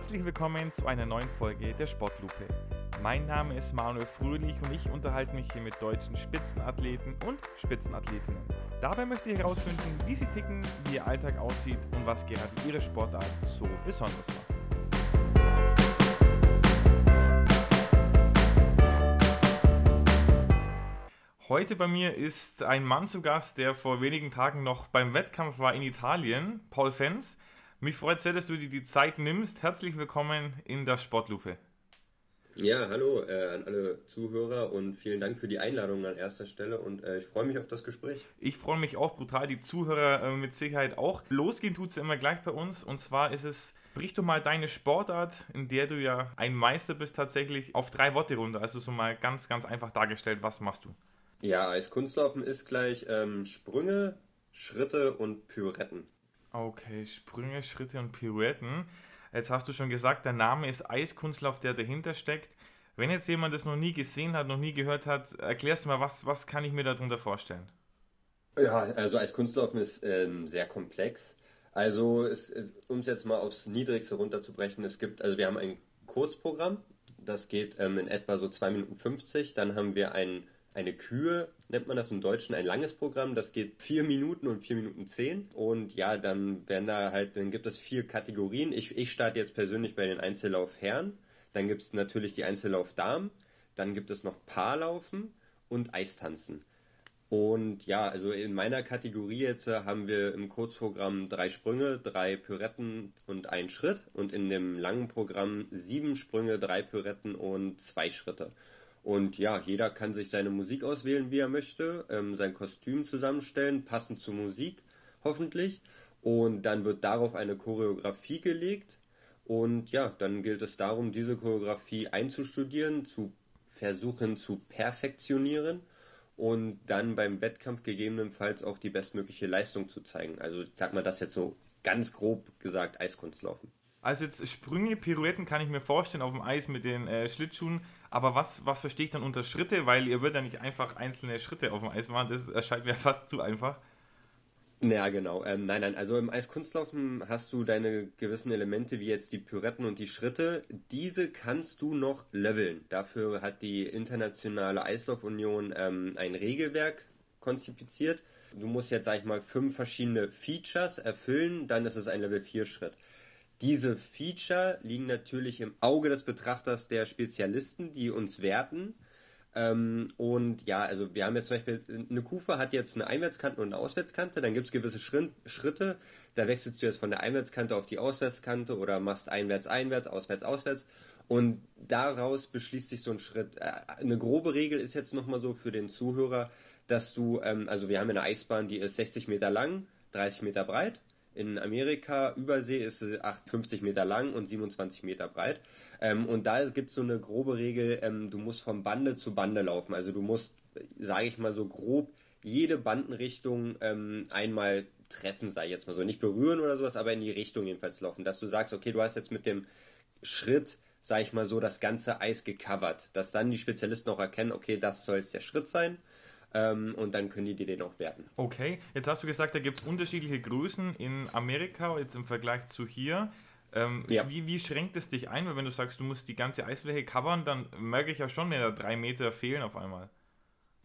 Herzlich willkommen zu einer neuen Folge der Sportlupe. Mein Name ist Manuel Fröhlich und ich unterhalte mich hier mit deutschen Spitzenathleten und Spitzenathletinnen. Dabei möchte ich herausfinden, wie sie ticken, wie ihr Alltag aussieht und was gerade ihre Sportart so besonders macht. Heute bei mir ist ein Mann zu Gast, der vor wenigen Tagen noch beim Wettkampf war in Italien, Paul Fens. Mich freut sehr, dass du dir die Zeit nimmst. Herzlich willkommen in der Sportlupe. Ja, hallo äh, an alle Zuhörer und vielen Dank für die Einladung an erster Stelle und äh, ich freue mich auf das Gespräch. Ich freue mich auch brutal, die Zuhörer äh, mit Sicherheit auch. Losgehen tut es immer gleich bei uns und zwar ist es, brich doch mal deine Sportart, in der du ja ein Meister bist, tatsächlich auf drei Worte runter. Also so mal ganz, ganz einfach dargestellt, was machst du? Ja, Eiskunstlaufen ist gleich ähm, Sprünge, Schritte und Pirouetten. Okay, Sprünge, Schritte und Pirouetten. Jetzt hast du schon gesagt, der Name ist Eiskunstlauf, der dahinter steckt. Wenn jetzt jemand das noch nie gesehen hat, noch nie gehört hat, erklärst du mal, was, was kann ich mir darunter vorstellen? Ja, also Eiskunstlaufen ist ähm, sehr komplex. Also, um es jetzt mal aufs Niedrigste runterzubrechen, es gibt, also wir haben ein Kurzprogramm, das geht ähm, in etwa so 2 Minuten 50. Dann haben wir ein eine Kühe, nennt man das im Deutschen, ein langes Programm, das geht vier Minuten und vier Minuten zehn. Und ja, dann werden da halt, dann gibt es vier Kategorien. Ich, ich starte jetzt persönlich bei den Einzellauf Herren. Dann gibt es natürlich die Einzellauf Damen. Dann gibt es noch Paarlaufen und Eistanzen. Und ja, also in meiner Kategorie jetzt äh, haben wir im Kurzprogramm drei Sprünge, drei Pyretten und einen Schritt. Und in dem langen Programm sieben Sprünge, drei Pyretten und zwei Schritte. Und ja, jeder kann sich seine Musik auswählen, wie er möchte, ähm, sein Kostüm zusammenstellen, passend zur Musik hoffentlich. Und dann wird darauf eine Choreografie gelegt. Und ja, dann gilt es darum, diese Choreografie einzustudieren, zu versuchen zu perfektionieren und dann beim Wettkampf gegebenenfalls auch die bestmögliche Leistung zu zeigen. Also ich sag mal das jetzt so ganz grob gesagt Eiskunstlaufen. Also jetzt Sprünge, Pirouetten kann ich mir vorstellen auf dem Eis mit den äh, Schlittschuhen. Aber was, was verstehe ich dann unter Schritte? Weil ihr würdet ja nicht einfach einzelne Schritte auf dem Eis machen. Das erscheint mir fast zu einfach. Ja, genau. Ähm, nein, nein. Also im Eiskunstlaufen hast du deine gewissen Elemente, wie jetzt die Pyretten und die Schritte. Diese kannst du noch leveln. Dafür hat die Internationale Eislaufunion ähm, ein Regelwerk konzipiert. Du musst jetzt, sag ich mal, fünf verschiedene Features erfüllen, dann ist es ein Level 4 Schritt. Diese Feature liegen natürlich im Auge des Betrachters der Spezialisten, die uns werten. Ähm, und ja, also wir haben jetzt zum Beispiel, eine Kufe hat jetzt eine Einwärtskante und eine Auswärtskante, dann gibt es gewisse Schritt, Schritte, da wechselst du jetzt von der Einwärtskante auf die Auswärtskante oder machst einwärts, einwärts, auswärts, auswärts. Und daraus beschließt sich so ein Schritt. Äh, eine grobe Regel ist jetzt nochmal so für den Zuhörer, dass du, ähm, also wir haben eine Eisbahn, die ist 60 Meter lang, 30 Meter breit in Amerika, Übersee, ist sie 50 Meter lang und 27 Meter breit. Ähm, und da gibt es so eine grobe Regel, ähm, du musst von Bande zu Bande laufen. Also du musst, sage ich mal so grob, jede Bandenrichtung ähm, einmal treffen, sei jetzt mal so. Nicht berühren oder sowas, aber in die Richtung jedenfalls laufen. Dass du sagst, okay, du hast jetzt mit dem Schritt, sag ich mal so, das ganze Eis gecovert. Dass dann die Spezialisten auch erkennen, okay, das soll jetzt der Schritt sein ähm, und dann können die dir den auch werten. Okay, jetzt hast du gesagt, da gibt es unterschiedliche Größen in Amerika, jetzt im Vergleich zu hier. Ähm, ja. wie, wie schränkt es dich ein? Weil wenn du sagst, du musst die ganze Eisfläche covern, dann merke ich ja schon, wenn da drei Meter fehlen auf einmal.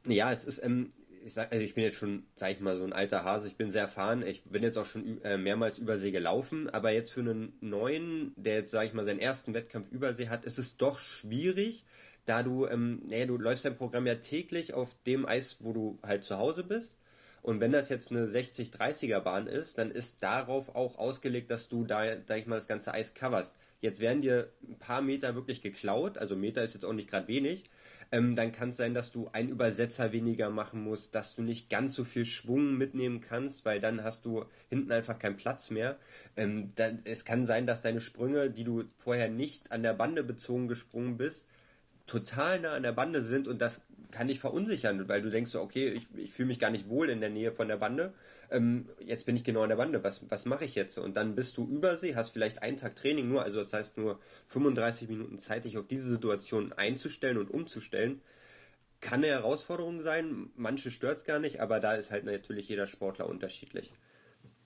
Ja, es ist, ähm, ich, sag, also ich bin jetzt schon, sag ich mal, so ein alter Hase, ich bin sehr erfahren, ich bin jetzt auch schon äh, mehrmals Übersee gelaufen, aber jetzt für einen neuen, der jetzt, sag ich mal, seinen ersten Wettkampf Übersee hat, ist es doch schwierig, da du, ähm, nee, du läufst dein Programm ja täglich auf dem Eis, wo du halt zu Hause bist. Und wenn das jetzt eine 60-30er Bahn ist, dann ist darauf auch ausgelegt, dass du da, sag ich mal, das ganze Eis coverst. Jetzt werden dir ein paar Meter wirklich geklaut, also Meter ist jetzt auch nicht gerade wenig. Ähm, dann kann es sein, dass du einen Übersetzer weniger machen musst, dass du nicht ganz so viel Schwung mitnehmen kannst, weil dann hast du hinten einfach keinen Platz mehr. Ähm, dann, es kann sein, dass deine Sprünge, die du vorher nicht an der Bande bezogen gesprungen bist, total nah an der Bande sind und das kann dich verunsichern, weil du denkst so, okay, ich, ich fühle mich gar nicht wohl in der Nähe von der Bande. Ähm, jetzt bin ich genau an der Bande, was, was mache ich jetzt? Und dann bist du übersee, hast vielleicht einen Tag Training nur, also das heißt nur 35 Minuten Zeit, dich auf diese Situation einzustellen und umzustellen. Kann eine Herausforderung sein, manche stört es gar nicht, aber da ist halt natürlich jeder Sportler unterschiedlich.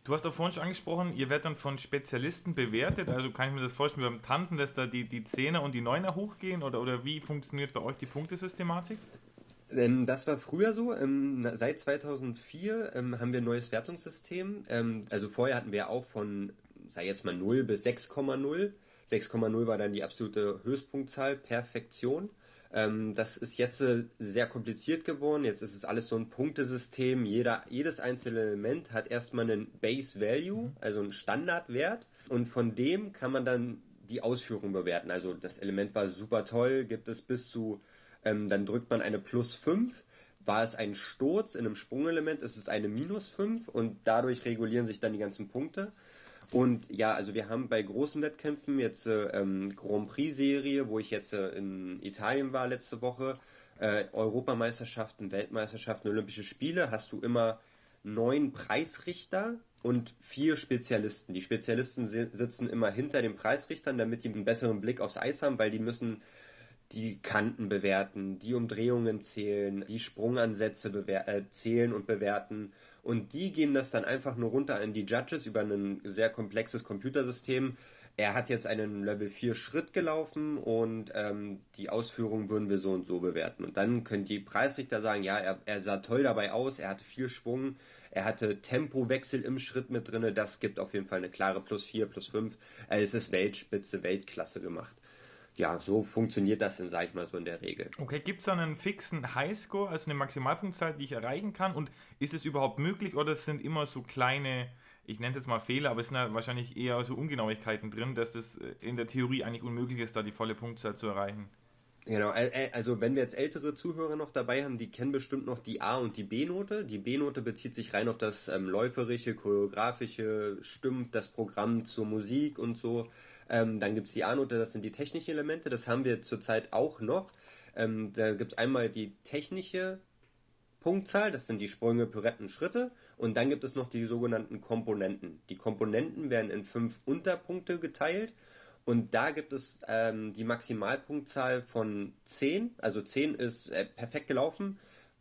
Du hast da vorhin schon angesprochen, ihr werdet dann von Spezialisten bewertet. Also kann ich mir das vorstellen, beim Tanzen, dass da die, die Zehner und die Neuner hochgehen? Oder, oder wie funktioniert bei euch die Punktesystematik? Ähm, das war früher so. Ähm, seit 2004 ähm, haben wir ein neues Wertungssystem. Also vorher hatten wir auch von, sei jetzt mal 0 bis 6,0. 6,0 war dann die absolute Höchstpunktzahl, Perfektion. Ähm, das ist jetzt äh, sehr kompliziert geworden. Jetzt ist es alles so ein Punktesystem. Jeder, jedes einzelne Element hat erstmal einen Base Value, mhm. also einen Standardwert. Und von dem kann man dann die Ausführung bewerten. Also das Element war super toll, gibt es bis zu, ähm, dann drückt man eine plus 5. War es ein Sturz in einem Sprungelement, ist es eine minus 5 und dadurch regulieren sich dann die ganzen Punkte. Und ja, also wir haben bei großen Wettkämpfen jetzt äh, ähm, Grand Prix-Serie, wo ich jetzt äh, in Italien war letzte Woche, äh, Europameisterschaften, Weltmeisterschaften, Olympische Spiele, hast du immer neun Preisrichter und vier Spezialisten. Die Spezialisten sitzen immer hinter den Preisrichtern, damit die einen besseren Blick aufs Eis haben, weil die müssen die Kanten bewerten, die Umdrehungen zählen, die Sprungansätze äh, zählen und bewerten. Und die geben das dann einfach nur runter an die Judges über ein sehr komplexes Computersystem. Er hat jetzt einen Level 4 Schritt gelaufen und ähm, die Ausführungen würden wir so und so bewerten. Und dann können die Preisrichter sagen, ja, er, er sah toll dabei aus, er hatte viel Schwung, er hatte Tempowechsel im Schritt mit drin, das gibt auf jeden Fall eine klare plus 4, plus 5. Also es ist Weltspitze, Weltklasse gemacht ja, so funktioniert das dann, sage ich mal, so in der Regel. Okay, gibt es da einen fixen Highscore, also eine Maximalpunktzahl, die ich erreichen kann? Und ist es überhaupt möglich oder sind immer so kleine, ich nenne es jetzt mal Fehler, aber es sind ja wahrscheinlich eher so Ungenauigkeiten drin, dass das äh, in der Theorie eigentlich unmöglich ist, da die volle Punktzahl zu erreichen? Genau, also wenn wir jetzt ältere Zuhörer noch dabei haben, die kennen bestimmt noch die A- und die B-Note. Die B-Note bezieht sich rein auf das ähm, läuferische, choreografische, stimmt das Programm zur Musik und so. Ähm, dann gibt es die A-Note, das sind die technischen Elemente, das haben wir zurzeit auch noch. Ähm, da gibt es einmal die technische Punktzahl, das sind die Sprünge, Piretten, Schritte. Und dann gibt es noch die sogenannten Komponenten. Die Komponenten werden in fünf Unterpunkte geteilt. Und da gibt es ähm, die Maximalpunktzahl von 10. Also 10 ist äh, perfekt gelaufen.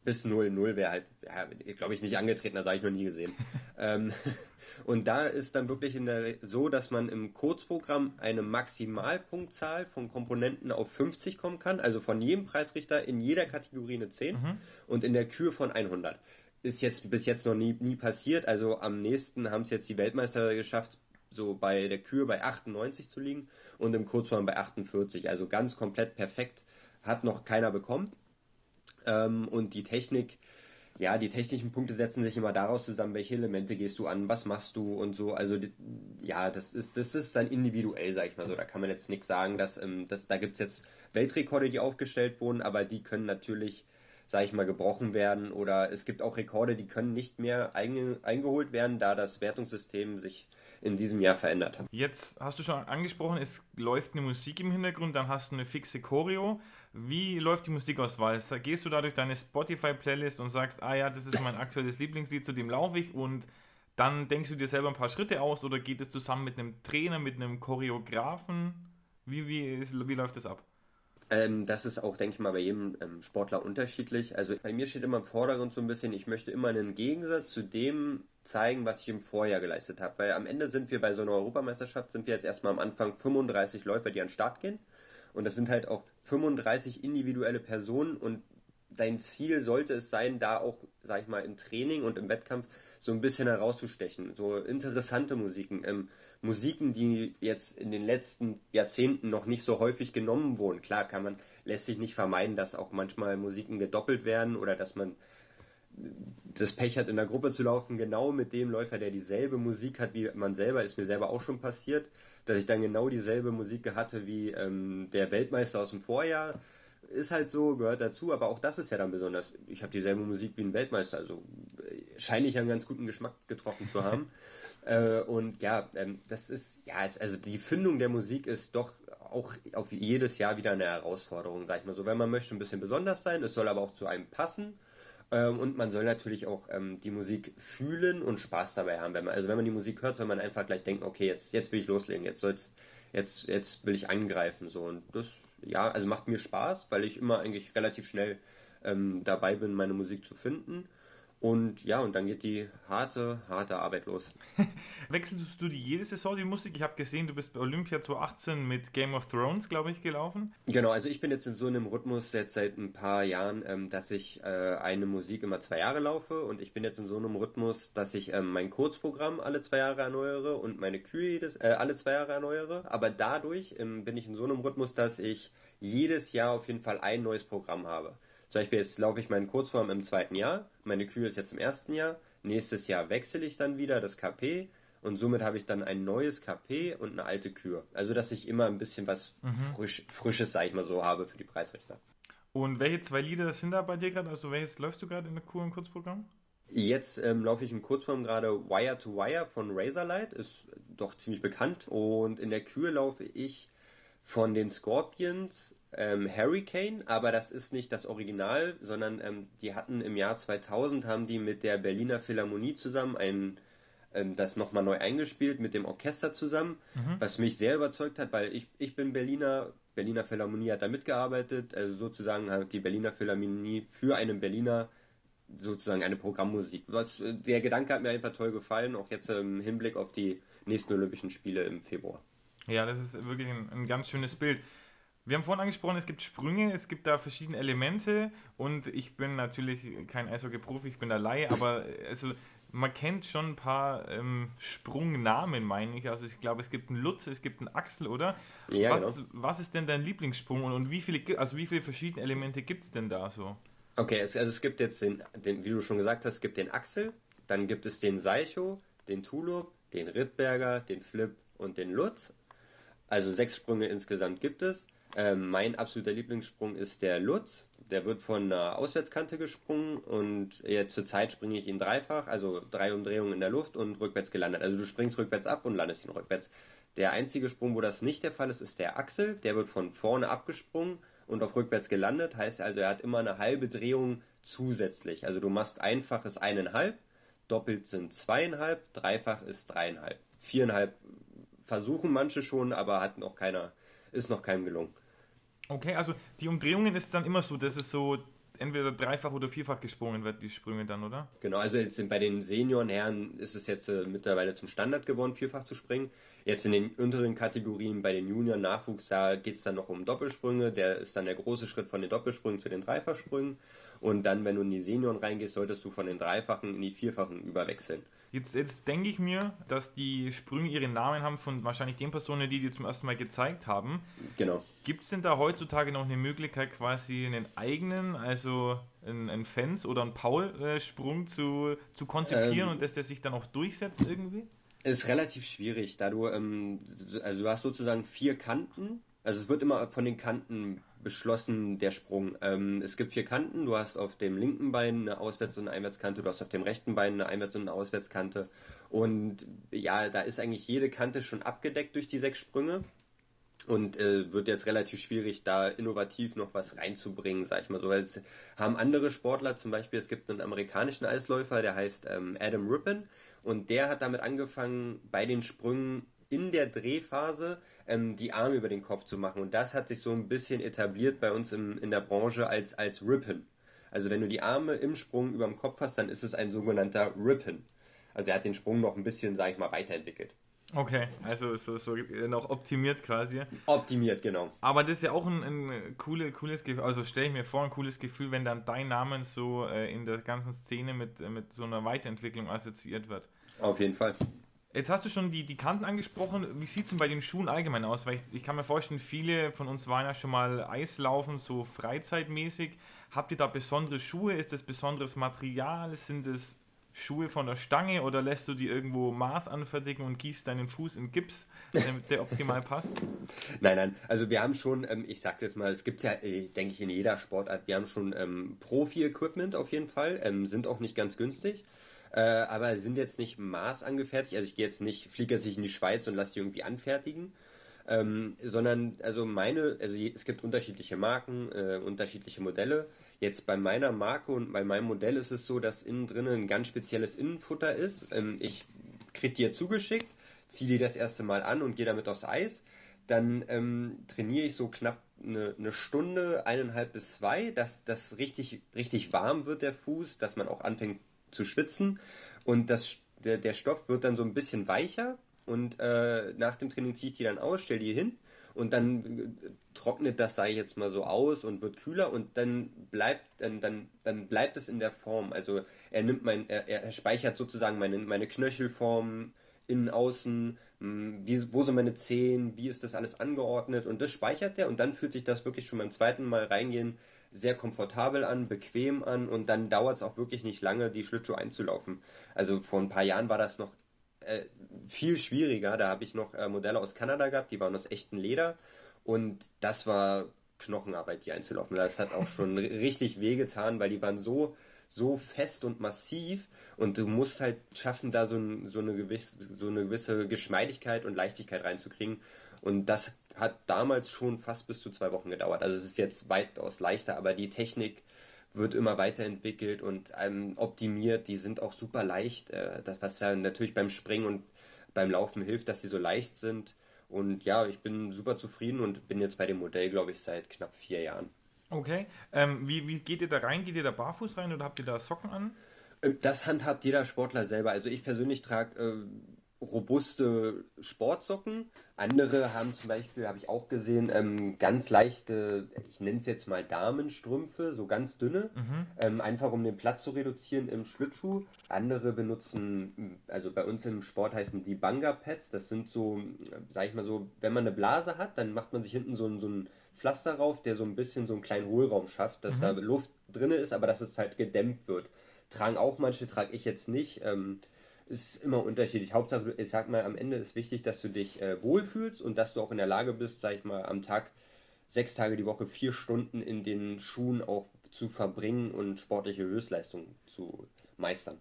Bis 0. 0 wäre halt, ja, glaube ich, nicht angetreten, das habe ich noch nie gesehen. ähm, und da ist dann wirklich in der, so, dass man im Kurzprogramm eine Maximalpunktzahl von Komponenten auf 50 kommen kann, also von jedem Preisrichter in jeder Kategorie eine 10 mhm. und in der Kür von 100. Ist jetzt bis jetzt noch nie, nie passiert, also am nächsten haben es jetzt die Weltmeister geschafft, so bei der Kür bei 98 zu liegen und im Kurzform bei 48, also ganz komplett perfekt, hat noch keiner bekommen. Ähm, und die Technik, ja, die technischen Punkte setzen sich immer daraus zusammen, welche Elemente gehst du an, was machst du und so. Also ja, das ist, das ist dann individuell, sag ich mal so. Da kann man jetzt nichts sagen, dass, ähm, dass da gibt's jetzt Weltrekorde, die aufgestellt wurden, aber die können natürlich, sag ich mal, gebrochen werden. Oder es gibt auch Rekorde, die können nicht mehr einge eingeholt werden, da das Wertungssystem sich in diesem Jahr verändert hat. Jetzt hast du schon angesprochen, es läuft eine Musik im Hintergrund, dann hast du eine fixe Choreo. Wie läuft die Musikauswahl? Gehst du da durch deine Spotify-Playlist und sagst, ah ja, das ist mein aktuelles Lieblingslied, zu dem laufe ich und dann denkst du dir selber ein paar Schritte aus oder geht es zusammen mit einem Trainer, mit einem Choreografen? Wie, wie, wie läuft das ab? Ähm, das ist auch, denke ich mal, bei jedem ähm, Sportler unterschiedlich. Also bei mir steht immer im Vordergrund so ein bisschen, ich möchte immer einen Gegensatz zu dem zeigen, was ich im Vorjahr geleistet habe. Weil am Ende sind wir bei so einer Europameisterschaft, sind wir jetzt erstmal am Anfang 35 Läufer, die an den Start gehen. Und das sind halt auch 35 individuelle Personen und dein Ziel sollte es sein, da auch, sag ich mal, im Training und im Wettkampf so ein bisschen herauszustechen. So interessante Musiken. Ähm, Musiken, die jetzt in den letzten Jahrzehnten noch nicht so häufig genommen wurden. Klar kann man, lässt sich nicht vermeiden, dass auch manchmal Musiken gedoppelt werden oder dass man das Pech hat, in der Gruppe zu laufen, genau mit dem Läufer, der dieselbe Musik hat wie man selber, ist mir selber auch schon passiert, dass ich dann genau dieselbe Musik hatte wie ähm, der Weltmeister aus dem Vorjahr. Ist halt so, gehört dazu, aber auch das ist ja dann besonders. Ich habe dieselbe Musik wie ein Weltmeister, also äh, scheine ich einen ganz guten Geschmack getroffen zu haben. Äh, und ja, ähm, das ist, ja, es, also die Findung der Musik ist doch auch auf jedes Jahr wieder eine Herausforderung, sag ich mal so. Wenn man möchte ein bisschen besonders sein, es soll aber auch zu einem passen. Ähm, und man soll natürlich auch ähm, die Musik fühlen und Spaß dabei haben. Wenn man, also wenn man die Musik hört, soll man einfach gleich denken, okay, jetzt, jetzt will ich loslegen, jetzt soll's, jetzt, jetzt will ich angreifen. So. Und das, ja, also macht mir Spaß, weil ich immer eigentlich relativ schnell ähm, dabei bin, meine Musik zu finden. Und ja, und dann geht die harte, harte Arbeit los. Wechselst du die jede Saison die Musik? Ich habe gesehen, du bist bei Olympia 2018 mit Game of Thrones, glaube ich, gelaufen. Genau, also ich bin jetzt in so einem Rhythmus jetzt seit ein paar Jahren, ähm, dass ich äh, eine Musik immer zwei Jahre laufe und ich bin jetzt in so einem Rhythmus, dass ich ähm, mein Kurzprogramm alle zwei Jahre erneuere und meine Kühe äh, alle zwei Jahre erneuere. Aber dadurch ähm, bin ich in so einem Rhythmus, dass ich jedes Jahr auf jeden Fall ein neues Programm habe. Zum Beispiel jetzt laufe ich meinen Kurzform im zweiten Jahr, meine Kühe ist jetzt im ersten Jahr, nächstes Jahr wechsle ich dann wieder das KP und somit habe ich dann ein neues KP und eine alte Kür. Also dass ich immer ein bisschen was mhm. frisch, Frisches, sag ich mal so, habe für die Preisrichter. Und welche zwei Lieder sind da bei dir gerade? Also welches läufst du gerade in der Kur im Kurzprogramm? Jetzt ähm, laufe ich im Kurzform gerade Wire to Wire von Razorlight, ist doch ziemlich bekannt. Und in der Kür laufe ich von den Scorpions ähm, Hurricane, aber das ist nicht das Original, sondern ähm, die hatten im Jahr 2000 haben die mit der Berliner Philharmonie zusammen ein ähm, das nochmal neu eingespielt mit dem Orchester zusammen, mhm. was mich sehr überzeugt hat, weil ich, ich bin Berliner, Berliner Philharmonie hat da mitgearbeitet, also sozusagen hat die Berliner Philharmonie für einen Berliner sozusagen eine Programmmusik. Was, äh, der Gedanke hat mir einfach toll gefallen, auch jetzt im Hinblick auf die nächsten Olympischen Spiele im Februar. Ja, das ist wirklich ein, ein ganz schönes Bild. Wir haben vorhin angesprochen, es gibt Sprünge, es gibt da verschiedene Elemente und ich bin natürlich kein Eishockey-Profi, ich bin da Laie, aber also man kennt schon ein paar ähm, Sprungnamen, meine ich. Also ich glaube, es gibt einen Lutz, es gibt einen Axel, oder? Ja, was, genau. was ist denn dein Lieblingssprung und, und wie viele, also wie viele verschiedene Elemente gibt es denn da so? Okay, es, also es gibt jetzt den, den, wie du schon gesagt hast, es gibt den Axel, dann gibt es den Seicho, den Tulop, den Rittberger, den Flip und den Lutz. Also sechs Sprünge insgesamt gibt es. Ähm, mein absoluter Lieblingssprung ist der Lutz. Der wird von einer Auswärtskante gesprungen und jetzt zur Zeit springe ich ihn dreifach, also drei Umdrehungen in der Luft und rückwärts gelandet. Also du springst rückwärts ab und landest ihn rückwärts. Der einzige Sprung, wo das nicht der Fall ist, ist der Axel. Der wird von vorne abgesprungen und auf rückwärts gelandet. Heißt also, er hat immer eine halbe Drehung zusätzlich. Also du machst einfaches eineinhalb, doppelt sind zweieinhalb, dreifach ist dreieinhalb. Viereinhalb versuchen manche schon, aber hat noch keiner ist noch keinem gelungen. Okay, also die Umdrehungen ist dann immer so, dass es so entweder dreifach oder vierfach gesprungen wird, die Sprünge dann, oder? Genau, also jetzt bei den Seniorenherren ist es jetzt äh, mittlerweile zum Standard geworden, vierfach zu springen. Jetzt in den unteren Kategorien bei den Junioren-Nachwuchs, da geht es dann noch um Doppelsprünge. Der ist dann der große Schritt von den Doppelsprüngen zu den Dreifachsprüngen. Und dann, wenn du in die Senioren reingehst, solltest du von den Dreifachen in die Vierfachen überwechseln. Jetzt, jetzt denke ich mir, dass die Sprünge ihre Namen haben von wahrscheinlich den Personen, die die zum ersten Mal gezeigt haben. Genau. Gibt es denn da heutzutage noch eine Möglichkeit, quasi einen eigenen, also einen, einen Fans- oder einen Paul-Sprung zu, zu konzipieren ähm, und dass der sich dann auch durchsetzt irgendwie? Ist relativ schwierig, da du, ähm, also du hast sozusagen vier Kanten. Also es wird immer von den Kanten beschlossen, der Sprung. Ähm, es gibt vier Kanten. Du hast auf dem linken Bein eine Auswärts- und eine Einwärtskante. Du hast auf dem rechten Bein eine Einwärts- und eine Auswärtskante. Und ja, da ist eigentlich jede Kante schon abgedeckt durch die sechs Sprünge. Und äh, wird jetzt relativ schwierig, da innovativ noch was reinzubringen, sag ich mal so. Jetzt haben andere Sportler, zum Beispiel, es gibt einen amerikanischen Eisläufer, der heißt ähm, Adam Rippon. Und der hat damit angefangen, bei den Sprüngen in der Drehphase ähm, die Arme über den Kopf zu machen. Und das hat sich so ein bisschen etabliert bei uns im, in der Branche als, als Rippen. Also wenn du die Arme im Sprung über dem Kopf hast, dann ist es ein sogenannter Rippen. Also er hat den Sprung noch ein bisschen, sag ich mal, weiterentwickelt. Okay, also so, so noch optimiert quasi. Optimiert, genau. Aber das ist ja auch ein, ein coole, cooles Gefühl, also stelle ich mir vor, ein cooles Gefühl, wenn dann dein Name so äh, in der ganzen Szene mit, mit so einer Weiterentwicklung assoziiert wird. Auf jeden Fall. Jetzt hast du schon die, die Kanten angesprochen. Wie sieht es denn bei den Schuhen allgemein aus? Weil ich, ich, kann mir vorstellen, viele von uns waren ja schon mal Eislaufen, so freizeitmäßig. Habt ihr da besondere Schuhe? Ist das besonderes Material? Sind es Schuhe von der Stange oder lässt du die irgendwo Maß anfertigen und gießt deinen Fuß in Gips, damit der optimal passt? Nein, nein. Also wir haben schon, ähm, ich sag jetzt mal, es gibt ja, äh, denke ich, in jeder Sportart, wir haben schon ähm, Profi-Equipment auf jeden Fall, ähm, sind auch nicht ganz günstig äh, aber sind jetzt nicht maßangefertigt. Also ich gehe jetzt nicht, fliege jetzt nicht in die Schweiz und lasse die irgendwie anfertigen. Ähm, sondern also meine, also es gibt unterschiedliche Marken, äh, unterschiedliche Modelle. Jetzt bei meiner Marke und bei meinem Modell ist es so, dass innen drinnen ein ganz spezielles Innenfutter ist. Ähm, ich kriege dir zugeschickt, ziehe dir das erste Mal an und gehe damit aufs Eis. Dann ähm, trainiere ich so knapp eine, eine, Stunde, eineinhalb bis zwei, dass das richtig, richtig warm wird, der Fuß, dass man auch anfängt zu schwitzen. Und das, der, der Stoff wird dann so ein bisschen weicher. Und äh, nach dem Training ziehe ich die dann aus, stelle die hin. Und dann äh, trocknet das, sage ich jetzt mal so, aus und wird kühler. Und dann bleibt, dann, dann, dann bleibt es in der Form. Also er nimmt mein, er, er speichert sozusagen meine, meine Knöchelform, innen, außen, hm, wie, wo sind meine Zehen, wie ist das alles angeordnet? Und das speichert er. Und dann fühlt sich das wirklich schon beim zweiten Mal reingehen sehr komfortabel an, bequem an und dann dauert es auch wirklich nicht lange, die Schlittschuhe einzulaufen. Also vor ein paar Jahren war das noch äh, viel schwieriger. Da habe ich noch äh, Modelle aus Kanada gehabt, die waren aus echtem Leder und das war Knochenarbeit, die einzulaufen. Das hat auch schon richtig wehgetan, weil die waren so so fest und massiv und du musst halt schaffen, da so, ein, so, eine, gewisse, so eine gewisse Geschmeidigkeit und Leichtigkeit reinzukriegen. Und das hat damals schon fast bis zu zwei Wochen gedauert. Also es ist jetzt weitaus leichter, aber die Technik wird immer weiterentwickelt und ähm, optimiert. Die sind auch super leicht. Äh, das, was ja natürlich beim Springen und beim Laufen hilft, dass sie so leicht sind. Und ja, ich bin super zufrieden und bin jetzt bei dem Modell, glaube ich, seit knapp vier Jahren. Okay. Ähm, wie, wie geht ihr da rein? Geht ihr da barfuß rein oder habt ihr da Socken an? Äh, das handhabt jeder Sportler selber. Also ich persönlich trage äh, robuste Sportsocken. Andere haben zum Beispiel, habe ich auch gesehen, ähm, ganz leichte, ich nenne es jetzt mal Damenstrümpfe, so ganz dünne, mhm. ähm, einfach um den Platz zu reduzieren im Schlittschuh. Andere benutzen, also bei uns im Sport heißen die Banga-Pads, das sind so, sag ich mal so, wenn man eine Blase hat, dann macht man sich hinten so, ein, so ein Pflaster rauf, der so ein bisschen so einen kleinen Hohlraum schafft, dass mhm. da Luft drin ist, aber dass es halt gedämmt wird. Tragen auch manche, trage ich jetzt nicht. Ähm, ist immer unterschiedlich. Hauptsache, ich sag mal, am Ende ist wichtig, dass du dich äh, wohlfühlst und dass du auch in der Lage bist, sag ich mal, am Tag sechs Tage die Woche vier Stunden in den Schuhen auch zu verbringen und sportliche Höchstleistungen zu meistern.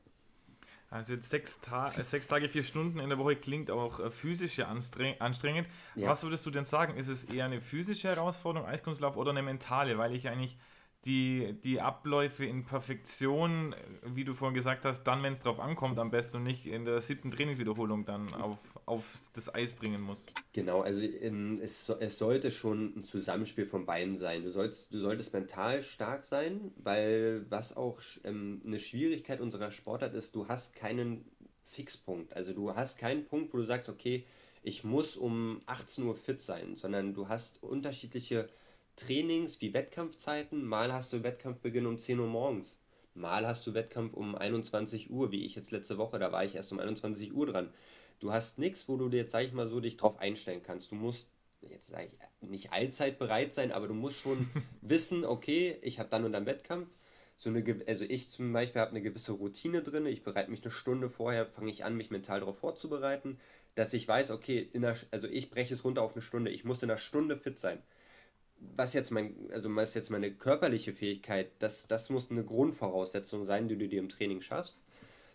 Also jetzt sechs, Ta äh, sechs Tage, vier Stunden in der Woche klingt auch äh, physisch anstrengend. Ja. Was würdest du denn sagen? Ist es eher eine physische Herausforderung, Eiskunstlauf, oder eine mentale? Weil ich eigentlich die, die Abläufe in Perfektion, wie du vorhin gesagt hast, dann, wenn es drauf ankommt, am besten und nicht in der siebten Trainingswiederholung dann auf, auf das Eis bringen muss. Genau, also in, es, es sollte schon ein Zusammenspiel von beiden sein. Du sollst, du solltest mental stark sein, weil was auch ähm, eine Schwierigkeit unserer Sportart ist, du hast keinen Fixpunkt. Also du hast keinen Punkt, wo du sagst, okay, ich muss um 18 Uhr fit sein, sondern du hast unterschiedliche Trainings wie Wettkampfzeiten. Mal hast du Wettkampfbeginn um 10 Uhr morgens. Mal hast du Wettkampf um 21 Uhr, wie ich jetzt letzte Woche, da war ich erst um 21 Uhr dran. Du hast nichts, wo du dir jetzt, sag ich mal so, dich drauf einstellen kannst. Du musst jetzt sage ich nicht allzeit bereit sein, aber du musst schon wissen, okay, ich habe dann und dann Wettkampf. So eine, also ich zum Beispiel habe eine gewisse Routine drin. Ich bereite mich eine Stunde vorher, fange ich an, mich mental darauf vorzubereiten, dass ich weiß, okay, einer, also ich breche es runter auf eine Stunde. Ich muss in einer Stunde fit sein was jetzt mein, also was jetzt meine körperliche Fähigkeit, das, das muss eine Grundvoraussetzung sein, die du dir im Training schaffst.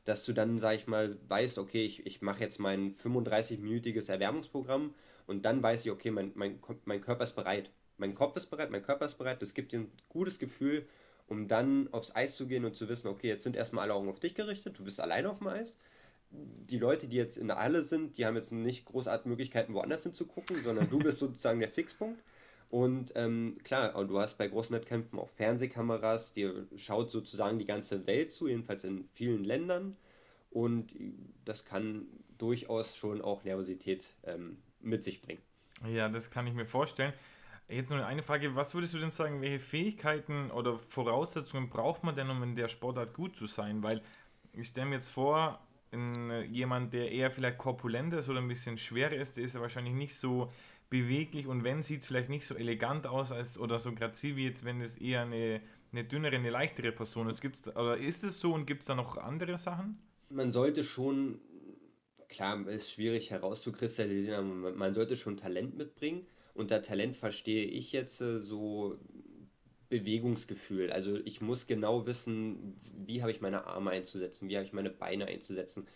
Dass du dann, sag ich mal, weißt, okay, ich, ich mache jetzt mein 35-minütiges Erwärmungsprogramm und dann weiß ich, okay, mein, mein, mein Körper ist bereit. Mein Kopf ist bereit, mein Körper ist bereit, das gibt dir ein gutes Gefühl, um dann aufs Eis zu gehen und zu wissen, okay, jetzt sind erstmal alle Augen auf dich gerichtet, du bist alleine auf dem Eis. Die Leute, die jetzt in der Halle sind, die haben jetzt nicht großartige Möglichkeiten, woanders hinzugucken, sondern du bist sozusagen der Fixpunkt. Und ähm, klar, du hast bei großen Wettkämpfen auch Fernsehkameras, dir schaut sozusagen die ganze Welt zu, jedenfalls in vielen Ländern. Und das kann durchaus schon auch Nervosität ähm, mit sich bringen. Ja, das kann ich mir vorstellen. Jetzt nur eine Frage, was würdest du denn sagen, welche Fähigkeiten oder Voraussetzungen braucht man denn, um in der Sportart gut zu sein? Weil ich stelle mir jetzt vor, in, jemand, der eher vielleicht korpulenter ist oder ein bisschen schwerer ist, der ist ja wahrscheinlich nicht so beweglich und wenn, sieht es vielleicht nicht so elegant aus als, oder so grazil wie jetzt, wenn es eher eine, eine dünnere, eine leichtere Person ist. Gibt's, oder ist es so und gibt es da noch andere Sachen? Man sollte schon, klar, ist schwierig herauszukristallisieren, aber man sollte schon Talent mitbringen. Unter Talent verstehe ich jetzt äh, so Bewegungsgefühl. Also ich muss genau wissen, wie habe ich meine Arme einzusetzen, wie habe ich meine Beine einzusetzen.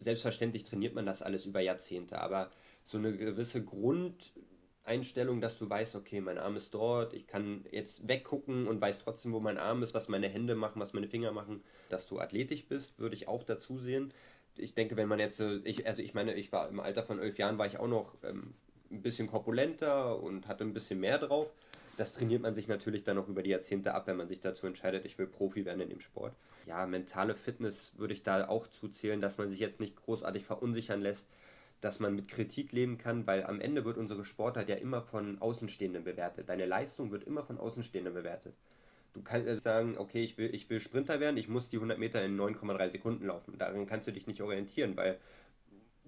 Selbstverständlich trainiert man das alles über Jahrzehnte, aber so eine gewisse Grundeinstellung, dass du weißt, okay, mein Arm ist dort, ich kann jetzt weggucken und weiß trotzdem, wo mein Arm ist, was meine Hände machen, was meine Finger machen, dass du athletisch bist, würde ich auch dazu sehen. Ich denke, wenn man jetzt, ich, also ich meine, ich war im Alter von elf Jahren, war ich auch noch ähm, ein bisschen korpulenter und hatte ein bisschen mehr drauf. das trainiert man sich natürlich dann auch über die Jahrzehnte ab, wenn man sich dazu entscheidet, ich will Profi werden in dem Sport. Ja, mentale Fitness würde ich da auch zuzählen, dass man sich jetzt nicht großartig verunsichern lässt, dass man mit Kritik leben kann, weil am Ende wird unsere Sportart ja immer von Außenstehenden bewertet. Deine Leistung wird immer von Außenstehenden bewertet. Du kannst sagen, okay, ich will, ich will Sprinter werden, ich muss die 100 Meter in 9,3 Sekunden laufen. Daran kannst du dich nicht orientieren, weil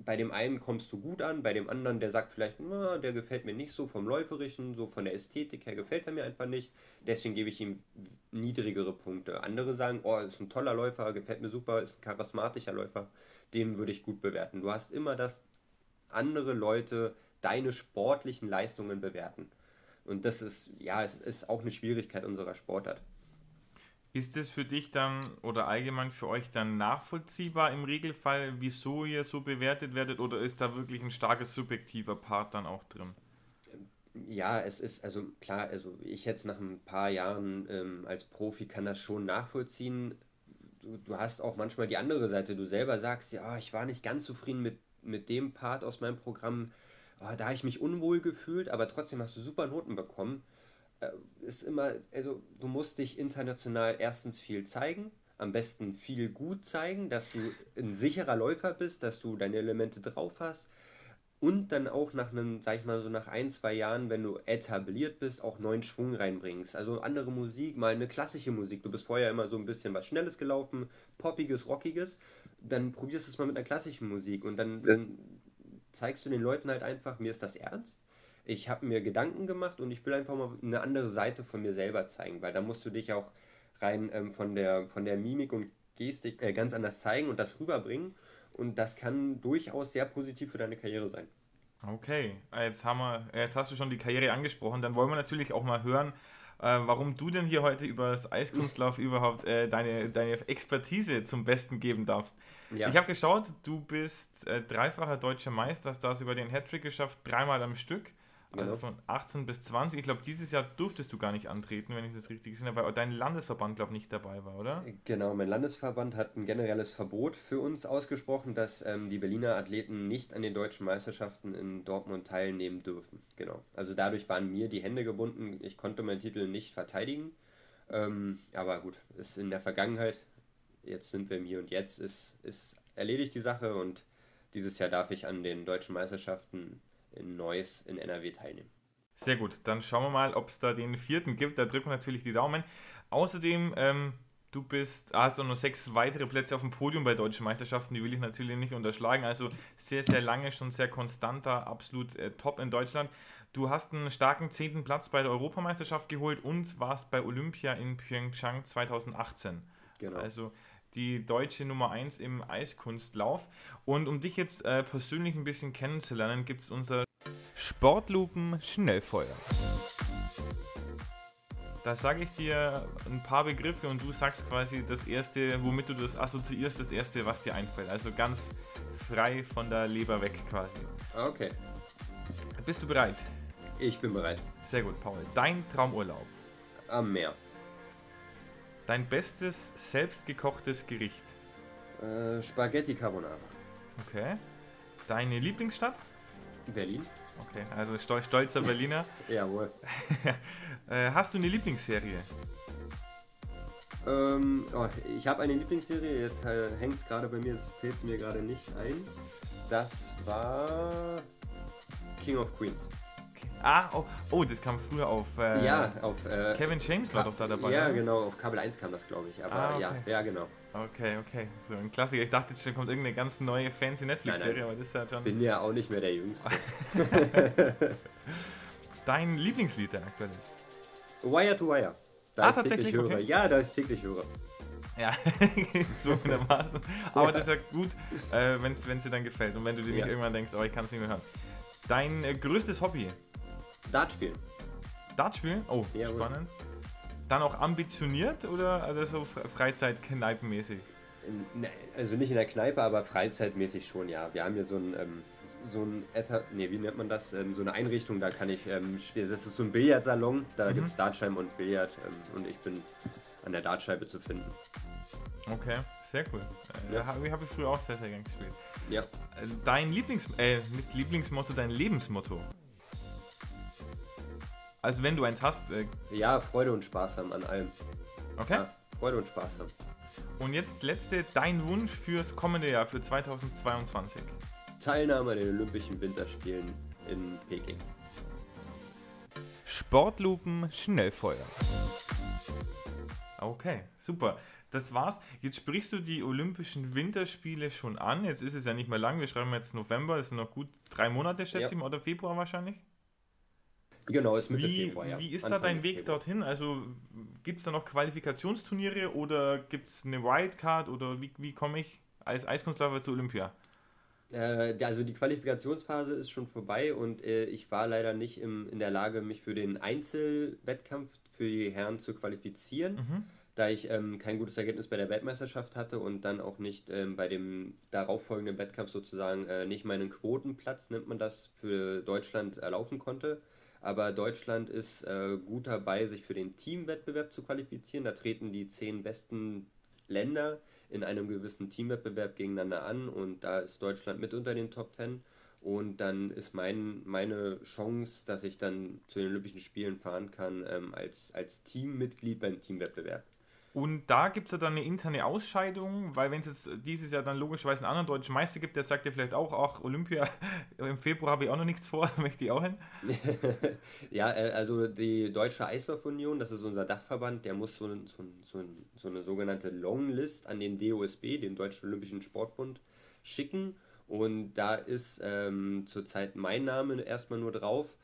bei dem einen kommst du gut an, bei dem anderen, der sagt vielleicht, na, der gefällt mir nicht so vom Läuferischen, so von der Ästhetik her gefällt er mir einfach nicht. Deswegen gebe ich ihm niedrigere Punkte. Andere sagen, oh, ist ein toller Läufer, gefällt mir super, ist ein charismatischer Läufer, den würde ich gut bewerten. Du hast immer das, andere Leute deine sportlichen Leistungen bewerten. Und das ist, ja, es ist auch eine Schwierigkeit unserer Sportart. Ist es für dich dann oder allgemein für euch dann nachvollziehbar im Regelfall, wieso ihr so bewertet werdet oder ist da wirklich ein starkes subjektiver Part dann auch drin? Ja, es ist, also klar, also ich jetzt nach ein paar Jahren ähm, als Profi kann das schon nachvollziehen. Du, du, hast auch manchmal die andere Seite, du selber sagst, ja, ich war nicht ganz zufrieden mit, mit dem Part aus meinem Programm, oh, da habe ich mich unwohl gefühlt, aber trotzdem hast du super Noten bekommen. Äh, ist immer, also du musst dich international erstens viel zeigen, am besten viel gut zeigen, dass du ein sicherer Läufer bist, dass du deine Elemente drauf hast und dann auch nach einem, sag ich mal so nach ein, zwei Jahren, wenn du etabliert bist, auch neuen Schwung reinbringst. Also andere Musik, mal eine klassische Musik. Du bist vorher immer so ein bisschen was Schnelles gelaufen, Poppiges, Rockiges. Dann probierst du es mal mit einer klassischen Musik und dann, dann zeigst du den Leuten halt einfach, mir ist das ernst ich habe mir Gedanken gemacht und ich will einfach mal eine andere Seite von mir selber zeigen, weil da musst du dich auch rein ähm, von, der, von der Mimik und Gestik äh, ganz anders zeigen und das rüberbringen. Und das kann durchaus sehr positiv für deine Karriere sein. Okay, jetzt, haben wir, jetzt hast du schon die Karriere angesprochen. Dann wollen wir natürlich auch mal hören, äh, warum du denn hier heute über das Eiskunstlauf überhaupt äh, deine, deine Expertise zum Besten geben darfst. Ja. Ich habe geschaut, du bist äh, dreifacher deutscher Meister, hast das über den Hattrick geschafft, dreimal am Stück. Also von 18 bis 20. Ich glaube, dieses Jahr durftest du gar nicht antreten, wenn ich das richtig habe, weil dein Landesverband, glaube ich, nicht dabei war, oder? Genau, mein Landesverband hat ein generelles Verbot für uns ausgesprochen, dass ähm, die Berliner Athleten nicht an den deutschen Meisterschaften in Dortmund teilnehmen dürfen. Genau. Also dadurch waren mir die Hände gebunden. Ich konnte meinen Titel nicht verteidigen. Ähm, aber gut, ist in der Vergangenheit. Jetzt sind wir im Hier und Jetzt. Ist, ist erledigt die Sache und dieses Jahr darf ich an den deutschen Meisterschaften in Neuss in NRW teilnehmen. Sehr gut, dann schauen wir mal, ob es da den vierten gibt. Da drücken wir natürlich die Daumen. Außerdem, ähm, du bist, hast auch noch sechs weitere Plätze auf dem Podium bei deutschen Meisterschaften, die will ich natürlich nicht unterschlagen. Also sehr, sehr lange, schon sehr konstanter, absolut äh, top in Deutschland. Du hast einen starken zehnten Platz bei der Europameisterschaft geholt und warst bei Olympia in Pyeongchang 2018. Genau. Also die deutsche Nummer 1 im Eiskunstlauf. Und um dich jetzt äh, persönlich ein bisschen kennenzulernen, gibt es unser Sportlupen Schnellfeuer. Da sage ich dir ein paar Begriffe und du sagst quasi das erste, womit du das assoziierst, das erste, was dir einfällt. Also ganz frei von der Leber weg quasi. Okay. Bist du bereit? Ich bin bereit. Sehr gut, Paul. Dein Traumurlaub? Am Meer. Dein bestes selbstgekochtes Gericht? Äh, Spaghetti Carbonara. Okay. Deine Lieblingsstadt? Berlin. Okay, also stolzer Berliner. Jawohl. äh, hast du eine Lieblingsserie? Ähm, oh, ich habe eine Lieblingsserie, jetzt äh, hängt es gerade bei mir, jetzt fällt es mir gerade nicht ein. Das war King of Queens. Ah, oh, oh, das kam früher auf. Äh, ja, auf. Äh, Kevin James war doch da dabei. Ja, oder? genau, auf Kabel 1 kam das, glaube ich. Aber ah, okay. ja, ja, genau. Okay, okay. So ein Klassiker. Ich dachte, jetzt kommt irgendeine ganz neue fancy Netflix-Serie, aber das ist ja schon. Bin ja auch nicht mehr der Jüngste. Dein Lieblingslied der aktuell ist? Wire to Wire. Da ah, ich täglich höre. Okay. Ja, da ich täglich höre. Ja, zugegebenermaßen. Aber ja. das ist ja gut, äh, wenn es dir dann gefällt und wenn du dir nicht irgendwann denkst, oh, ich kann es nicht mehr hören. Dein äh, größtes Hobby? Dart spielen. Dart spielen? Oh, Jawohl. spannend. Dann auch ambitioniert oder also so Freizeit-Kneipenmäßig? Ne, also nicht in der Kneipe, aber freizeitmäßig schon, ja. Wir haben hier so ein, ähm, so ein, Eta nee, wie nennt man das? Ähm, so eine Einrichtung, da kann ich ähm, spielen. Das ist so ein Billardsalon, da mhm. gibt es Dartscheiben und Billard ähm, und ich bin an der Dartscheibe zu finden. Okay, sehr cool. Äh, ja. Habe hab ich früher auch sehr, sehr gern gespielt. Ja. Äh, dein Lieblings, äh, Lieblingsmotto, dein Lebensmotto? Also wenn du eins hast. Äh, ja, Freude und Spaß haben an allem. Okay. Ja, Freude und Spaß haben. Und jetzt letzte, dein Wunsch fürs kommende Jahr, für 2022. Teilnahme an den Olympischen Winterspielen in Peking. Sportlupen Schnellfeuer. Okay, super. Das war's. Jetzt sprichst du die Olympischen Winterspiele schon an. Jetzt ist es ja nicht mehr lang. Wir schreiben jetzt November. Es sind noch gut drei Monate, schätze ich mal, oder Februar wahrscheinlich. Genau, ist Mitte wie, Februar, ja. Wie ist Anfang da dein Weg Februar. dorthin? Also gibt es da noch Qualifikationsturniere oder gibt es eine Wildcard oder wie, wie komme ich als Eiskunstläufer zu Olympia? Äh, also die Qualifikationsphase ist schon vorbei und äh, ich war leider nicht im, in der Lage, mich für den Einzelwettkampf für die Herren zu qualifizieren. Mhm da ich ähm, kein gutes Ergebnis bei der Weltmeisterschaft hatte und dann auch nicht ähm, bei dem darauffolgenden Wettkampf sozusagen äh, nicht meinen Quotenplatz, nennt man das, für Deutschland erlaufen konnte. Aber Deutschland ist äh, gut dabei, sich für den Teamwettbewerb zu qualifizieren. Da treten die zehn besten Länder in einem gewissen Teamwettbewerb gegeneinander an und da ist Deutschland mit unter den Top Ten. Und dann ist mein, meine Chance, dass ich dann zu den Olympischen Spielen fahren kann, ähm, als, als Teammitglied beim Teamwettbewerb. Und da gibt es ja dann eine interne Ausscheidung, weil wenn es jetzt dieses Jahr dann logischerweise einen anderen deutschen Meister gibt, der sagt ja vielleicht auch, ach, Olympia, im Februar habe ich auch noch nichts vor, möchte ich auch hin. ja, äh, also die Deutsche Eislaufunion, das ist unser Dachverband, der muss so, so, so, so eine sogenannte Longlist an den DOSB, den Deutschen Olympischen Sportbund, schicken. Und da ist ähm, zurzeit mein Name erstmal nur drauf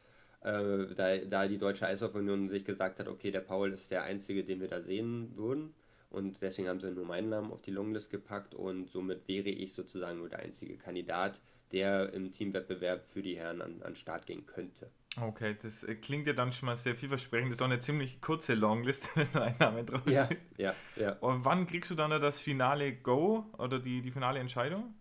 äh, da, da die Deutsche Eishockey-Union sich gesagt hat, okay, der Paul ist der Einzige, den wir da sehen würden. Und deswegen haben sie nur meinen Namen auf die Longlist gepackt und somit wäre ich sozusagen nur der einzige Kandidat, der im Teamwettbewerb für die Herren an, an Start gehen könnte. Okay, das äh, klingt ja dann schon mal sehr vielversprechend. Das ist auch eine ziemlich kurze Longlist, wenn ein Name drauf ist. Ja, ja, ja. Und wann kriegst du dann das finale Go oder die, die finale Entscheidung?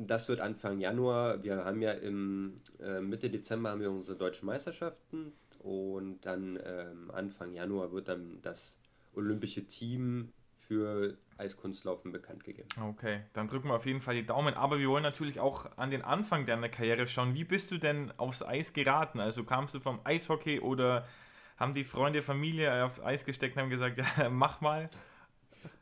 Das wird Anfang Januar. Wir haben ja im äh, Mitte Dezember haben wir unsere deutschen Meisterschaften und dann ähm, Anfang Januar wird dann das olympische Team für Eiskunstlaufen bekannt gegeben. Okay, dann drücken wir auf jeden Fall die Daumen. Aber wir wollen natürlich auch an den Anfang deiner Karriere schauen. Wie bist du denn aufs Eis geraten? Also kamst du vom Eishockey oder haben die Freunde, Familie aufs Eis gesteckt und haben gesagt, ja, mach mal?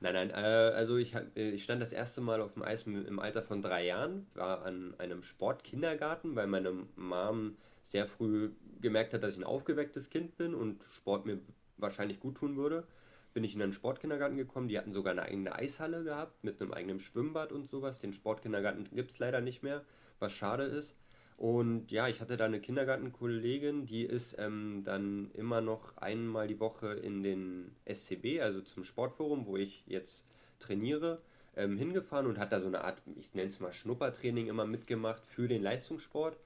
Nein, nein, äh, also ich, äh, ich stand das erste Mal auf dem Eis im Alter von drei Jahren, war an einem Sportkindergarten, weil meine Mom sehr früh gemerkt hat, dass ich ein aufgewecktes Kind bin und Sport mir wahrscheinlich gut tun würde. Bin ich in einen Sportkindergarten gekommen, die hatten sogar eine eigene Eishalle gehabt mit einem eigenen Schwimmbad und sowas. Den Sportkindergarten gibt es leider nicht mehr, was schade ist. Und ja, ich hatte da eine Kindergartenkollegin, die ist ähm, dann immer noch einmal die Woche in den SCB, also zum Sportforum, wo ich jetzt trainiere, ähm, hingefahren und hat da so eine Art, ich nenne es mal Schnuppertraining immer mitgemacht für den Leistungssport.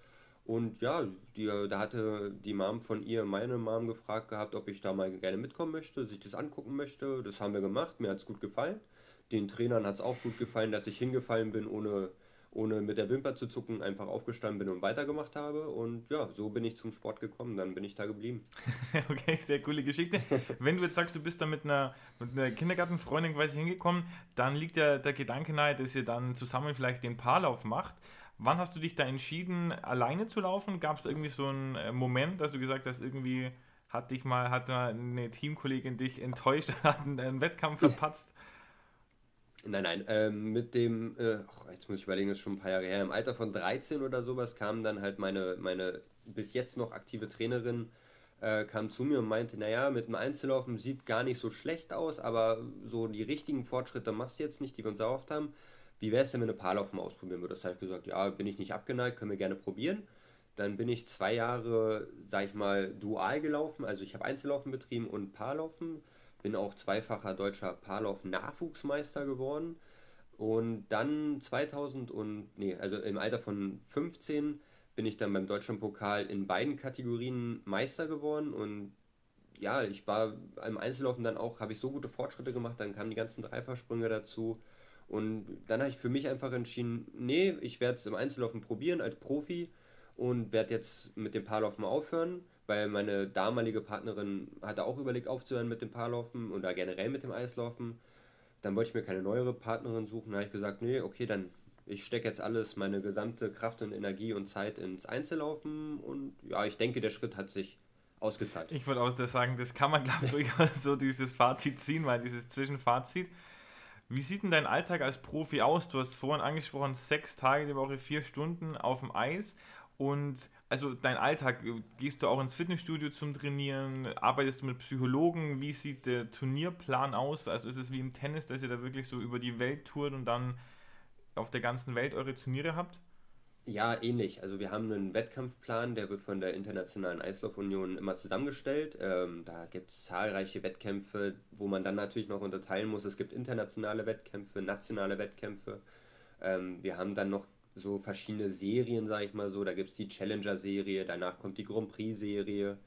Und ja, die, da hatte die Mom von ihr meine Mom gefragt gehabt, ob ich da mal gerne mitkommen möchte, sich das angucken möchte. Das haben wir gemacht, mir hat es gut gefallen. Den Trainern hat es auch gut gefallen, dass ich hingefallen bin, ohne ohne mit der Wimper zu zucken, einfach aufgestanden bin und weitergemacht habe. Und ja, so bin ich zum Sport gekommen, dann bin ich da geblieben. okay, sehr coole Geschichte. Wenn du jetzt sagst, du bist da mit einer, mit einer Kindergartenfreundin quasi hingekommen, dann liegt ja der Gedanke nahe, dass ihr dann zusammen vielleicht den Paarlauf macht. Wann hast du dich da entschieden, alleine zu laufen? Gab es irgendwie so einen äh, Moment, dass du gesagt hast, irgendwie hat dich mal, hat eine Teamkollegin dich enttäuscht, hat einen Wettkampf verpatzt? Nein, nein, ähm, mit dem, äh, jetzt muss ich überlegen, das ist schon ein paar Jahre her, im Alter von 13 oder sowas kam dann halt meine, meine bis jetzt noch aktive Trainerin, äh, kam zu mir und meinte, naja, mit dem Einzellaufen sieht gar nicht so schlecht aus, aber so die richtigen Fortschritte machst du jetzt nicht, die wir uns erhofft haben. Wie wäre es denn, wenn du Paarlaufen ausprobieren würdest? Da habe ich gesagt, ja, bin ich nicht abgeneigt, können wir gerne probieren. Dann bin ich zwei Jahre, sag ich mal, dual gelaufen, also ich habe Einzellaufen betrieben und Paarlaufen bin auch zweifacher deutscher Paarlauf-Nachwuchsmeister geworden. Und dann 2000 und, nee, also im Alter von 15 bin ich dann beim Deutschlandpokal in beiden Kategorien Meister geworden. Und ja, ich war im Einzellaufen dann auch, habe ich so gute Fortschritte gemacht, dann kamen die ganzen Dreifachsprünge dazu. Und dann habe ich für mich einfach entschieden, nee, ich werde es im Einzellaufen probieren als Profi und werde jetzt mit dem Paarlaufen aufhören, weil meine damalige Partnerin hatte auch überlegt aufzuhören mit dem Paarlaufen oder generell mit dem Eislaufen. Dann wollte ich mir keine neuere Partnerin suchen. Da habe ich gesagt, nee, okay, dann ich stecke jetzt alles, meine gesamte Kraft und Energie und Zeit ins Einzellaufen und ja, ich denke, der Schritt hat sich ausgezahlt. Ich würde auch sagen, das kann man, glaube ich, so dieses Fazit ziehen, weil dieses Zwischenfazit. Wie sieht denn dein Alltag als Profi aus? Du hast vorhin angesprochen, sechs Tage die Woche, vier Stunden auf dem Eis. Und also dein Alltag, gehst du auch ins Fitnessstudio zum Trainieren? Arbeitest du mit Psychologen? Wie sieht der Turnierplan aus? Also ist es wie im Tennis, dass ihr da wirklich so über die Welt tourt und dann auf der ganzen Welt eure Turniere habt? Ja, ähnlich. Also wir haben einen Wettkampfplan, der wird von der Internationalen Eislaufunion immer zusammengestellt. Ähm, da gibt es zahlreiche Wettkämpfe, wo man dann natürlich noch unterteilen muss. Es gibt internationale Wettkämpfe, nationale Wettkämpfe. Ähm, wir haben dann noch so verschiedene Serien, sage ich mal so. Da gibt es die Challenger-Serie, danach kommt die Grand Prix-Serie.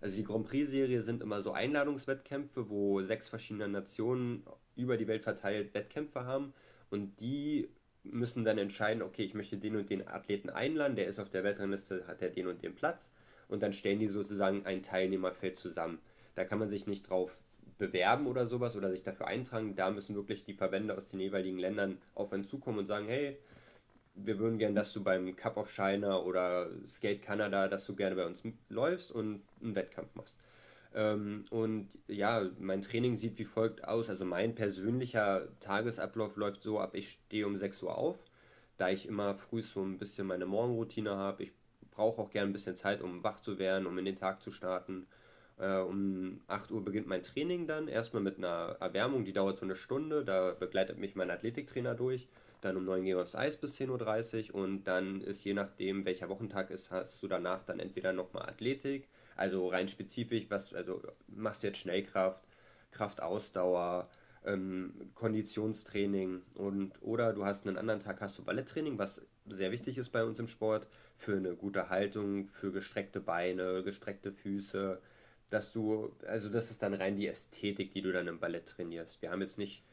Also die Grand Prix-Serie sind immer so Einladungswettkämpfe, wo sechs verschiedene Nationen über die Welt verteilt Wettkämpfe haben. Und die müssen dann entscheiden, okay, ich möchte den und den Athleten einladen, der ist auf der Weltrangliste, hat er den und den Platz und dann stellen die sozusagen ein Teilnehmerfeld zusammen. Da kann man sich nicht drauf bewerben oder sowas oder sich dafür eintragen. Da müssen wirklich die Verbände aus den jeweiligen Ländern auf einen zukommen und sagen, hey, wir würden gerne, dass du beim Cup of China oder Skate Canada, dass du gerne bei uns läufst und einen Wettkampf machst. Ähm, und ja, mein Training sieht wie folgt aus. Also mein persönlicher Tagesablauf läuft so ab, ich stehe um 6 Uhr auf, da ich immer früh so ein bisschen meine Morgenroutine habe. Ich brauche auch gerne ein bisschen Zeit, um wach zu werden, um in den Tag zu starten. Äh, um 8 Uhr beginnt mein Training dann, erstmal mit einer Erwärmung, die dauert so eine Stunde, da begleitet mich mein Athletiktrainer durch. Dann um 9 Uhr aufs Eis bis 10.30 Uhr und dann ist je nachdem, welcher Wochentag ist, hast du danach dann entweder nochmal Athletik, also rein spezifisch, was, also machst jetzt Schnellkraft, Kraftausdauer, ähm, Konditionstraining und oder du hast einen anderen Tag hast du Balletttraining, was sehr wichtig ist bei uns im Sport für eine gute Haltung, für gestreckte Beine, gestreckte Füße, dass du, also das ist dann rein die Ästhetik, die du dann im Ballett trainierst. Wir haben jetzt nicht,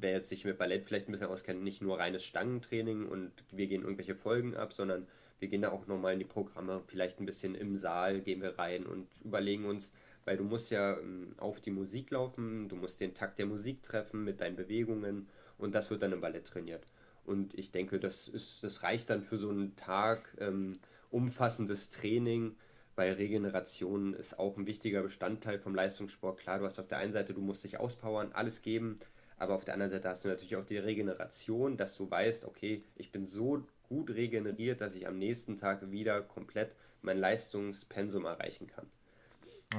wer jetzt sich mit Ballett vielleicht ein bisschen auskennt, nicht nur reines Stangentraining und wir gehen irgendwelche Folgen ab, sondern wir gehen da auch nochmal in die Programme, vielleicht ein bisschen im Saal gehen wir rein und überlegen uns, weil du musst ja ähm, auf die Musik laufen, du musst den Takt der Musik treffen mit deinen Bewegungen und das wird dann im Ballett trainiert. Und ich denke, das, ist, das reicht dann für so einen Tag ähm, umfassendes Training. Bei Regeneration ist auch ein wichtiger Bestandteil vom Leistungssport. Klar, du hast auf der einen Seite, du musst dich auspowern, alles geben, aber auf der anderen Seite hast du natürlich auch die Regeneration, dass du weißt, okay, ich bin so gut regeneriert, dass ich am nächsten Tag wieder komplett mein Leistungspensum erreichen kann.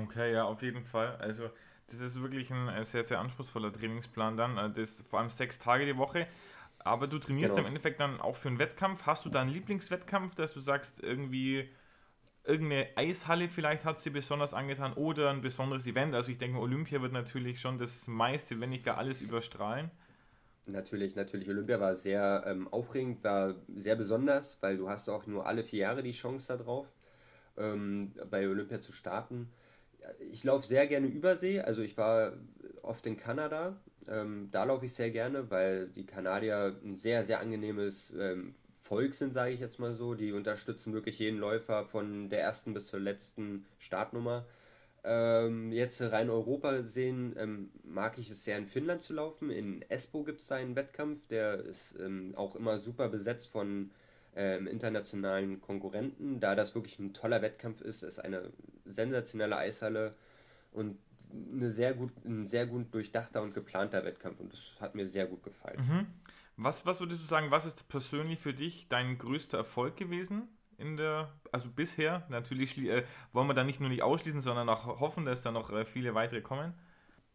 Okay, ja, auf jeden Fall. Also das ist wirklich ein sehr, sehr anspruchsvoller Trainingsplan dann. Äh, das vor allem sechs Tage die Woche. Aber du trainierst genau. im Endeffekt dann auch für einen Wettkampf. Hast du da einen Lieblingswettkampf, dass du sagst, irgendwie irgendeine Eishalle vielleicht hat sie besonders angetan oder ein besonderes Event? Also ich denke, Olympia wird natürlich schon das meiste, wenn nicht gar alles überstrahlen. Natürlich, natürlich. Olympia war sehr ähm, aufregend, war sehr besonders, weil du hast auch nur alle vier Jahre die Chance darauf, ähm, bei Olympia zu starten. Ich laufe sehr gerne Übersee, also ich war oft in Kanada. Ähm, da laufe ich sehr gerne, weil die Kanadier ein sehr, sehr angenehmes ähm, Volk sind, sage ich jetzt mal so. Die unterstützen wirklich jeden Läufer von der ersten bis zur letzten Startnummer. Ähm, jetzt rein Europa sehen, ähm, mag ich es sehr in Finnland zu laufen. In Espoo gibt es einen Wettkampf, der ist ähm, auch immer super besetzt von ähm, internationalen Konkurrenten. Da das wirklich ein toller Wettkampf ist, ist eine sensationelle Eishalle und eine sehr gut, ein sehr gut durchdachter und geplanter Wettkampf und das hat mir sehr gut gefallen. Mhm. Was, was würdest du sagen, was ist persönlich für dich dein größter Erfolg gewesen? in der, also bisher, natürlich äh, wollen wir da nicht nur nicht ausschließen, sondern auch hoffen, dass da noch äh, viele weitere kommen.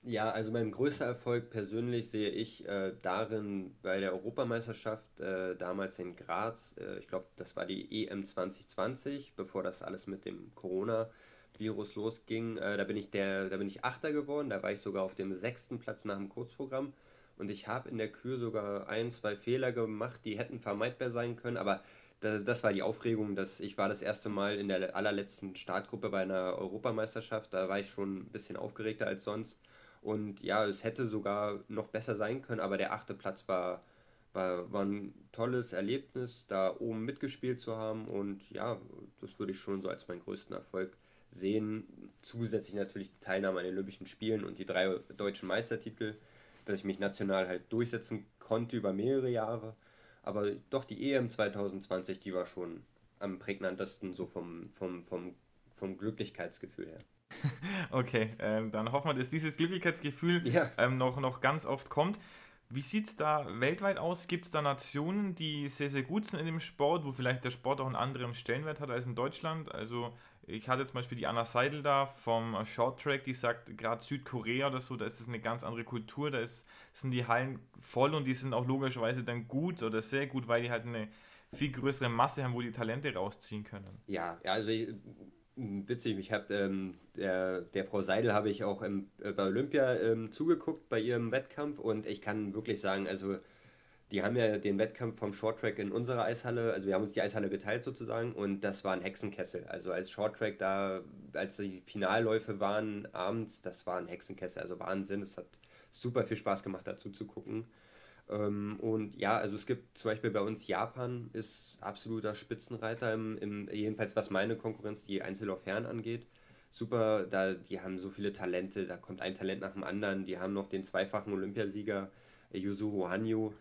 Ja, also mein größter Erfolg persönlich sehe ich äh, darin bei der Europameisterschaft äh, damals in Graz. Äh, ich glaube, das war die EM 2020, bevor das alles mit dem Corona-Virus losging. Äh, da bin ich der, da bin ich Achter geworden. Da war ich sogar auf dem sechsten Platz nach dem Kurzprogramm. Und ich habe in der Kür sogar ein, zwei Fehler gemacht, die hätten vermeidbar sein können. Aber das war die Aufregung, dass ich war das erste Mal in der allerletzten Startgruppe bei einer Europameisterschaft. Da war ich schon ein bisschen aufgeregter als sonst. Und ja, es hätte sogar noch besser sein können, aber der achte Platz war, war, war ein tolles Erlebnis, da oben mitgespielt zu haben. Und ja, das würde ich schon so als meinen größten Erfolg sehen. Zusätzlich natürlich die Teilnahme an den Olympischen Spielen und die drei deutschen Meistertitel, dass ich mich national halt durchsetzen konnte über mehrere Jahre. Aber doch die EM 2020, die war schon am prägnantesten so vom, vom, vom, vom Glücklichkeitsgefühl her. okay, ähm, dann hoffen wir, dass dieses Glücklichkeitsgefühl ja. ähm, noch, noch ganz oft kommt. Wie sieht es da weltweit aus? Gibt es da Nationen, die sehr, sehr gut sind in dem Sport, wo vielleicht der Sport auch einen anderen Stellenwert hat als in Deutschland? Also ich hatte zum Beispiel die Anna Seidel da vom Short Track, die sagt, gerade Südkorea oder so, da ist es eine ganz andere Kultur, da ist, sind die Hallen voll und die sind auch logischerweise dann gut oder sehr gut, weil die halt eine viel größere Masse haben, wo die Talente rausziehen können. Ja, also ich, witzig, ich habe ähm, der, der Frau Seidel habe ich auch im, äh, bei Olympia ähm, zugeguckt bei ihrem Wettkampf und ich kann wirklich sagen, also die haben ja den Wettkampf vom Shorttrack in unserer Eishalle, also wir haben uns die Eishalle geteilt sozusagen und das war ein Hexenkessel. Also als Shorttrack da, als die Finalläufe waren abends, das war ein Hexenkessel, also Wahnsinn. Es hat super viel Spaß gemacht dazu zu gucken. Ähm, und ja, also es gibt zum Beispiel bei uns Japan ist absoluter Spitzenreiter, im, im, jedenfalls was meine Konkurrenz, die Einzellaufherren angeht. Super, da, die haben so viele Talente, da kommt ein Talent nach dem anderen. Die haben noch den zweifachen Olympiasieger äh, Yuzuru Hanyu.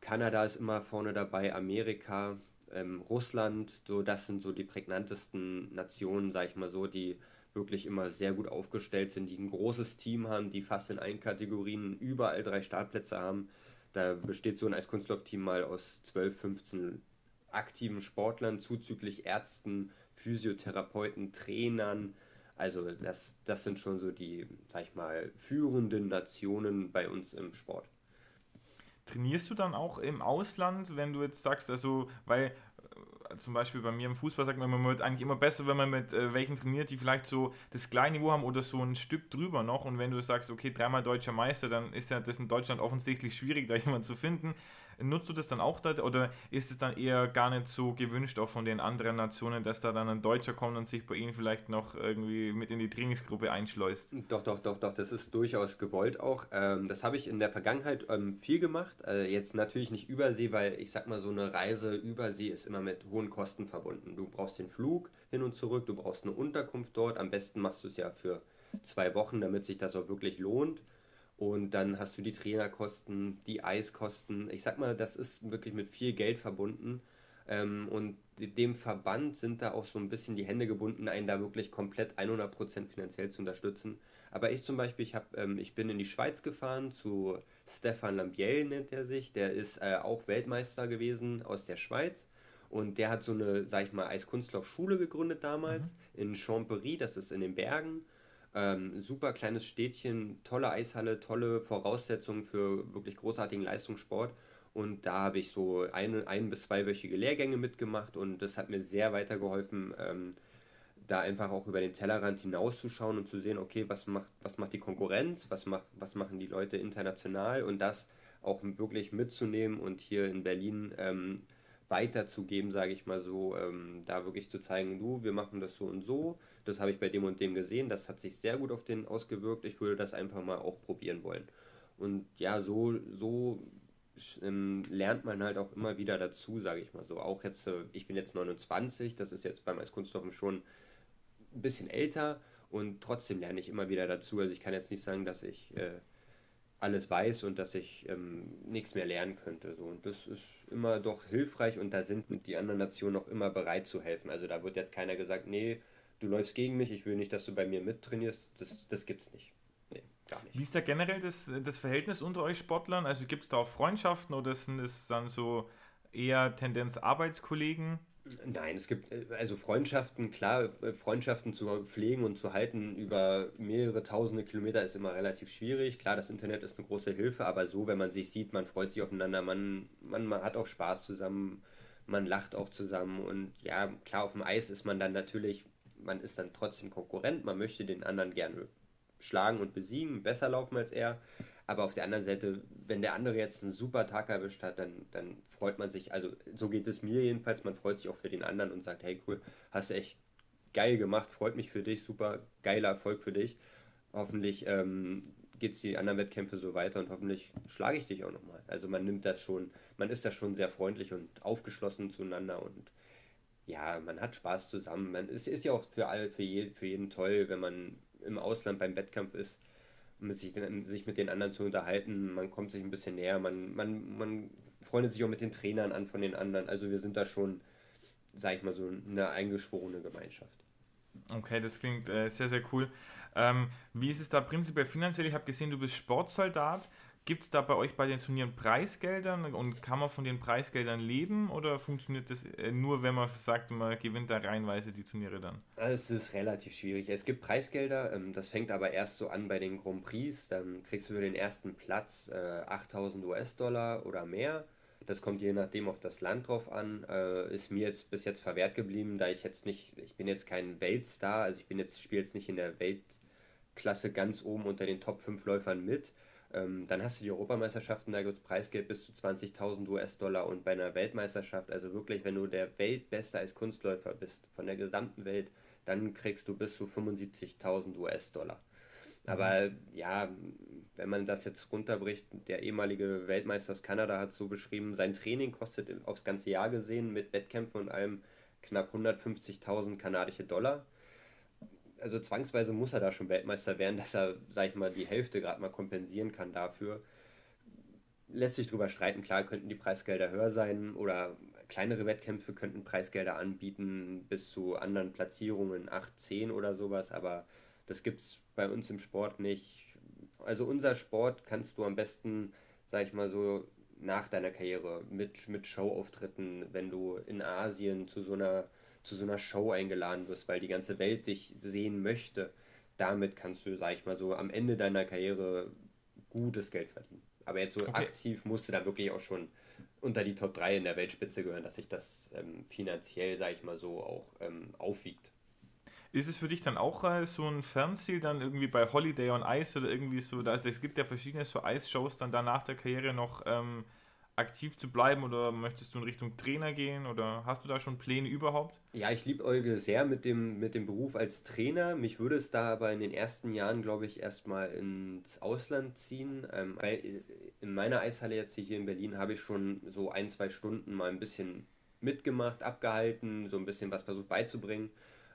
Kanada ist immer vorne dabei, Amerika, ähm, Russland, so das sind so die prägnantesten Nationen, sag ich mal so, die wirklich immer sehr gut aufgestellt sind, die ein großes Team haben, die fast in allen Kategorien überall drei Startplätze haben. Da besteht so ein Eiskunstlauf-Team mal aus 12, 15 aktiven Sportlern, zuzüglich Ärzten, Physiotherapeuten, Trainern. Also das, das sind schon so die, sag ich mal, führenden Nationen bei uns im Sport. Trainierst du dann auch im Ausland, wenn du jetzt sagst, also, weil zum Beispiel bei mir im Fußball sagt man, man wird eigentlich immer besser, wenn man mit äh, welchen trainiert, die vielleicht so das kleine Niveau haben oder so ein Stück drüber noch. Und wenn du sagst, okay, dreimal deutscher Meister, dann ist ja das in Deutschland offensichtlich schwierig, da jemanden zu finden. Nutzt du das dann auch da oder ist es dann eher gar nicht so gewünscht auch von den anderen Nationen, dass da dann ein Deutscher kommt und sich bei ihnen vielleicht noch irgendwie mit in die Trainingsgruppe einschleust? Doch, doch, doch, doch, das ist durchaus gewollt auch. Ähm, das habe ich in der Vergangenheit ähm, viel gemacht. Äh, jetzt natürlich nicht übersee, weil ich sag mal, so eine Reise übersee ist immer mit hohen Kosten verbunden. Du brauchst den Flug hin und zurück, du brauchst eine Unterkunft dort. Am besten machst du es ja für zwei Wochen, damit sich das auch wirklich lohnt. Und dann hast du die Trainerkosten, die Eiskosten. Ich sag mal, das ist wirklich mit viel Geld verbunden. Ähm, und dem Verband sind da auch so ein bisschen die Hände gebunden, einen da wirklich komplett 100% finanziell zu unterstützen. Aber ich zum Beispiel, ich, hab, ähm, ich bin in die Schweiz gefahren zu Stefan Lambiel, nennt er sich. Der ist äh, auch Weltmeister gewesen aus der Schweiz. Und der hat so eine, sag ich mal, Eiskunstlaufschule gegründet damals mhm. in Champery, das ist in den Bergen. Ähm, super kleines Städtchen, tolle Eishalle, tolle Voraussetzungen für wirklich großartigen Leistungssport. Und da habe ich so ein, ein bis zweiwöchige Lehrgänge mitgemacht und das hat mir sehr weitergeholfen, ähm, da einfach auch über den Tellerrand hinauszuschauen und zu sehen, okay, was macht, was macht die Konkurrenz, was, macht, was machen die Leute international und das auch wirklich mitzunehmen und hier in Berlin ähm, weiterzugeben, sage ich mal so, ähm, da wirklich zu zeigen, du, wir machen das so und so, das habe ich bei dem und dem gesehen, das hat sich sehr gut auf den ausgewirkt, ich würde das einfach mal auch probieren wollen. Und ja, so, so ähm, lernt man halt auch immer wieder dazu, sage ich mal so. Auch jetzt, äh, ich bin jetzt 29, das ist jetzt beim Eiskunstlauf schon ein bisschen älter und trotzdem lerne ich immer wieder dazu. Also ich kann jetzt nicht sagen, dass ich äh, alles weiß und dass ich ähm, nichts mehr lernen könnte. So. Und das ist immer doch hilfreich und da sind die anderen Nationen auch immer bereit zu helfen. Also da wird jetzt keiner gesagt, nee, du läufst gegen mich, ich will nicht, dass du bei mir mittrainierst. Das, das gibt's nicht. Nee, gar nicht. Wie ist da generell das, das Verhältnis unter euch Sportlern? Also gibt es da auch Freundschaften oder sind es dann so eher Tendenz Arbeitskollegen? Nein, es gibt äh, also Freundschaften, klar, äh, Freundschaften zu pflegen und zu halten über mehrere tausende Kilometer ist immer relativ schwierig. Klar, das Internet ist eine große Hilfe, aber so, wenn man sich sieht, man freut sich aufeinander, man, man, man hat auch Spaß zusammen, man lacht auch zusammen und ja, klar, auf dem Eis ist man dann natürlich, man ist dann trotzdem Konkurrent, man möchte den anderen gerne schlagen und besiegen, besser laufen als er. Aber auf der anderen Seite, wenn der andere jetzt einen super Tag erwischt hat, dann, dann freut man sich, also so geht es mir jedenfalls, man freut sich auch für den anderen und sagt, hey cool, hast echt geil gemacht, freut mich für dich, super geiler Erfolg für dich. Hoffentlich ähm, geht es die anderen Wettkämpfe so weiter und hoffentlich schlage ich dich auch nochmal. Also man nimmt das schon, man ist da schon sehr freundlich und aufgeschlossen zueinander und ja, man hat Spaß zusammen. Man, es ist ja auch für alle, für, je, für jeden toll, wenn man im Ausland beim Wettkampf ist sich, sich mit den anderen zu unterhalten. Man kommt sich ein bisschen näher, man, man, man freundet sich auch mit den Trainern an von den anderen. Also wir sind da schon, sag ich mal, so eine eingeschworene Gemeinschaft. Okay, das klingt äh, sehr, sehr cool. Ähm, wie ist es da prinzipiell finanziell? Ich habe gesehen, du bist Sportsoldat. Gibt es da bei euch bei den Turnieren Preisgeldern und kann man von den Preisgeldern leben oder funktioniert das äh, nur, wenn man sagt, man gewinnt da reinweise die Turniere dann? Es ist relativ schwierig. Es gibt Preisgelder, ähm, das fängt aber erst so an bei den Grand Prix. Dann kriegst du für den ersten Platz 8000 äh, US-Dollar oder mehr. Das kommt je nachdem auf das Land drauf an. Äh, ist mir jetzt bis jetzt verwehrt geblieben, da ich jetzt nicht, ich bin jetzt kein Weltstar, also ich bin jetzt, spiele jetzt nicht in der Weltklasse ganz oben unter den Top 5 Läufern mit. Ähm, dann hast du die Europameisterschaften, da gibt es Preisgeld bis zu 20.000 US-Dollar und bei einer Weltmeisterschaft, also wirklich, wenn du der Weltbeste als Kunstläufer bist, von der gesamten Welt, dann kriegst du bis zu 75.000 US-Dollar. Aber ja, wenn man das jetzt runterbricht, der ehemalige Weltmeister aus Kanada hat so beschrieben, sein Training kostet aufs ganze Jahr gesehen mit Wettkämpfen und allem knapp 150.000 kanadische Dollar also zwangsweise muss er da schon Weltmeister werden, dass er, sag ich mal, die Hälfte gerade mal kompensieren kann dafür. Lässt sich drüber streiten, klar könnten die Preisgelder höher sein oder kleinere Wettkämpfe könnten Preisgelder anbieten bis zu anderen Platzierungen, 8, 10 oder sowas, aber das gibt es bei uns im Sport nicht. Also unser Sport kannst du am besten, sag ich mal so, nach deiner Karriere mit, mit Showauftritten, wenn du in Asien zu so einer zu so einer Show eingeladen wirst, weil die ganze Welt dich sehen möchte, damit kannst du, sag ich mal so, am Ende deiner Karriere gutes Geld verdienen. Aber jetzt so okay. aktiv musst du da wirklich auch schon unter die Top 3 in der Weltspitze gehören, dass sich das ähm, finanziell, sag ich mal so, auch ähm, aufwiegt. Ist es für dich dann auch äh, so ein Fernziel, dann irgendwie bei Holiday on Ice oder irgendwie so, da, also es gibt ja verschiedene so Eisshows dann da nach der Karriere noch ähm, aktiv zu bleiben oder möchtest du in Richtung Trainer gehen oder hast du da schon Pläne überhaupt? Ja, ich liebe Euge sehr mit dem, mit dem Beruf als Trainer. Mich würde es da aber in den ersten Jahren, glaube ich, erstmal ins Ausland ziehen. Ähm, in meiner Eishalle jetzt hier in Berlin habe ich schon so ein, zwei Stunden mal ein bisschen mitgemacht, abgehalten, so ein bisschen was versucht beizubringen.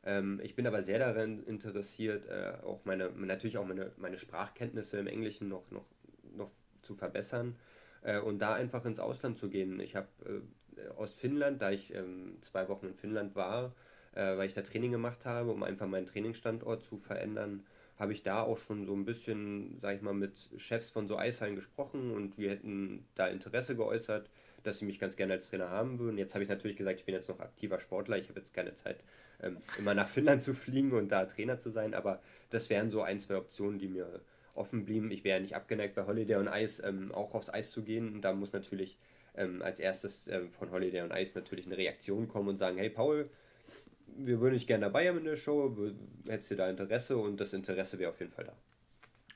Ähm, ich bin aber sehr daran interessiert, äh, auch meine, natürlich auch meine, meine Sprachkenntnisse im Englischen noch, noch, noch zu verbessern äh, und da einfach ins Ausland zu gehen. Ich habe äh, aus Finnland, da ich ähm, zwei Wochen in Finnland war, äh, weil ich da Training gemacht habe, um einfach meinen Trainingsstandort zu verändern, habe ich da auch schon so ein bisschen, sag ich mal, mit Chefs von so Eishallen gesprochen und wir hätten da Interesse geäußert, dass sie mich ganz gerne als Trainer haben würden. Jetzt habe ich natürlich gesagt, ich bin jetzt noch aktiver Sportler, ich habe jetzt keine Zeit, ähm, immer nach Finnland zu fliegen und da Trainer zu sein, aber das wären so ein, zwei Optionen, die mir offen blieben. Ich wäre nicht abgeneigt, bei Holiday on Ice ähm, auch aufs Eis zu gehen. Und da muss natürlich ähm, als erstes ähm, von Holiday on Ice natürlich eine Reaktion kommen und sagen, hey Paul, wir würden dich gerne dabei haben in der Show, hättest du da Interesse und das Interesse wäre auf jeden Fall da.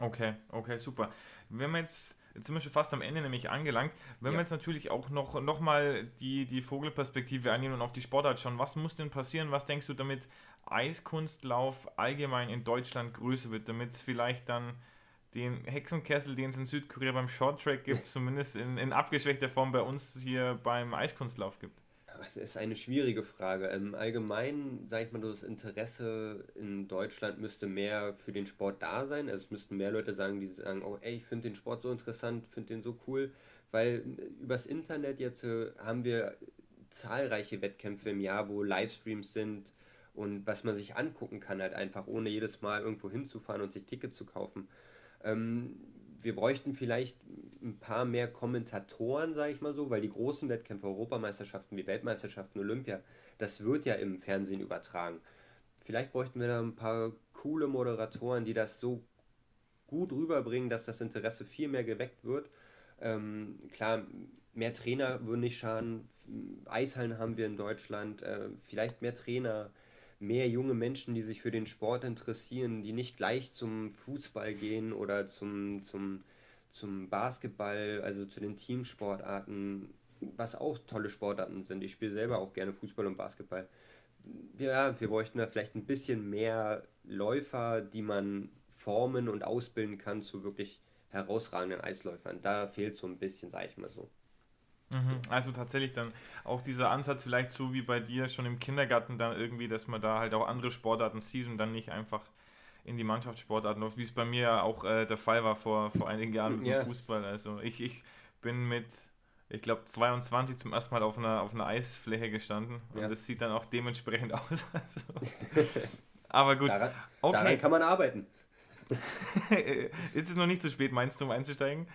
Okay, okay, super. Wenn wir jetzt, jetzt sind wir schon fast am Ende nämlich angelangt, wenn ja. wir jetzt natürlich auch noch, noch mal die, die Vogelperspektive annehmen und auf die Sportart schauen, was muss denn passieren, was denkst du, damit Eiskunstlauf allgemein in Deutschland größer wird, damit es vielleicht dann den Hexenkessel, den es in Südkorea beim Shorttrack gibt, zumindest in, in abgeschwächter Form bei uns hier beim Eiskunstlauf gibt? Das ist eine schwierige Frage. Im Allgemeinen, sage ich mal, das Interesse in Deutschland müsste mehr für den Sport da sein. Also es müssten mehr Leute sagen, die sagen, oh ey, ich finde den Sport so interessant, finde den so cool. Weil übers Internet jetzt äh, haben wir zahlreiche Wettkämpfe im Jahr, wo Livestreams sind und was man sich angucken kann, halt einfach, ohne jedes Mal irgendwo hinzufahren und sich Tickets zu kaufen. Ähm, wir bräuchten vielleicht ein paar mehr Kommentatoren, sage ich mal so, weil die großen Wettkämpfe, Europameisterschaften wie Weltmeisterschaften, Olympia, das wird ja im Fernsehen übertragen. Vielleicht bräuchten wir da ein paar coole Moderatoren, die das so gut rüberbringen, dass das Interesse viel mehr geweckt wird. Ähm, klar, mehr Trainer würden nicht schaden. Eishallen haben wir in Deutschland. Äh, vielleicht mehr Trainer, mehr junge Menschen, die sich für den Sport interessieren, die nicht gleich zum Fußball gehen oder zum, zum, zum Basketball, also zu den Teamsportarten, was auch tolle Sportarten sind. Ich spiele selber auch gerne Fußball und Basketball. Ja, wir bräuchten da vielleicht ein bisschen mehr Läufer, die man formen und ausbilden kann zu wirklich herausragenden Eisläufern. Da fehlt so ein bisschen, sage ich mal so. Mhm. Also tatsächlich dann auch dieser Ansatz vielleicht so wie bei dir schon im Kindergarten dann irgendwie, dass man da halt auch andere Sportarten sieht und dann nicht einfach in die Mannschaftssportarten läuft, wie es bei mir ja auch äh, der Fall war vor, vor einigen Jahren mit dem Fußball. Also ich, ich bin mit, ich glaube 22 zum ersten Mal auf einer, auf einer Eisfläche gestanden und ja. das sieht dann auch dementsprechend aus. Also, Aber gut. Daran, okay. daran kann man arbeiten. ist es noch nicht zu spät, meinst du, um einzusteigen?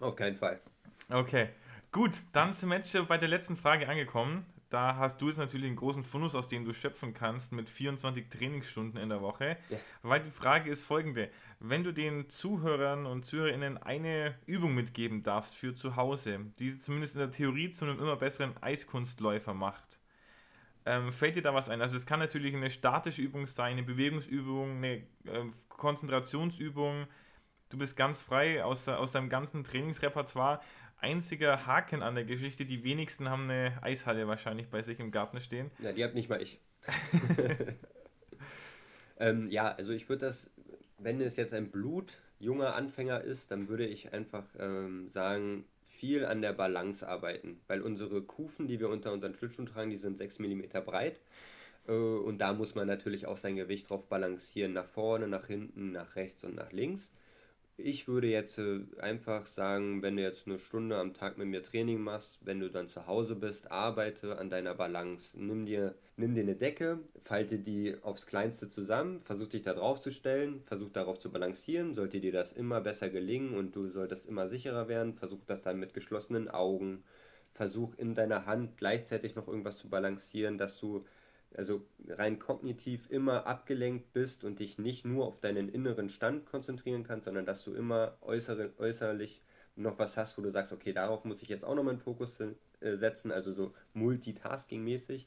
Auf keinen Fall. Okay. Gut, dann sind wir bei der letzten Frage angekommen. Da hast du jetzt natürlich einen großen Fundus, aus dem du schöpfen kannst, mit 24 Trainingsstunden in der Woche. Ja. Weil die Frage ist folgende: Wenn du den Zuhörern und Zuhörerinnen eine Übung mitgeben darfst für zu Hause, die zumindest in der Theorie zu einem immer besseren Eiskunstläufer macht, ähm, fällt dir da was ein? Also, es kann natürlich eine statische Übung sein, eine Bewegungsübung, eine äh, Konzentrationsübung. Du bist ganz frei aus, aus deinem ganzen Trainingsrepertoire einziger Haken an der Geschichte. Die wenigsten haben eine Eishalle wahrscheinlich bei sich im Garten stehen. Ja, die habt nicht mal ich. ähm, ja, also ich würde das, wenn es jetzt ein blutjunger Anfänger ist, dann würde ich einfach ähm, sagen, viel an der Balance arbeiten, weil unsere Kufen, die wir unter unseren Schlittschuhen tragen, die sind 6 mm breit. Äh, und da muss man natürlich auch sein Gewicht drauf balancieren, nach vorne, nach hinten, nach rechts und nach links. Ich würde jetzt äh, einfach sagen, wenn du jetzt eine Stunde am Tag mit mir Training machst, wenn du dann zu Hause bist, arbeite an deiner Balance. Nimm dir, nimm dir eine Decke, falte die aufs Kleinste zusammen, versuch dich da drauf zu stellen, versuch darauf zu balancieren. Sollte dir das immer besser gelingen und du solltest immer sicherer werden, versuch das dann mit geschlossenen Augen. Versuch in deiner Hand gleichzeitig noch irgendwas zu balancieren, dass du also rein kognitiv immer abgelenkt bist und dich nicht nur auf deinen inneren Stand konzentrieren kannst, sondern dass du immer äußere, äußerlich noch was hast, wo du sagst, okay, darauf muss ich jetzt auch noch meinen Fokus äh, setzen, also so multitasking-mäßig.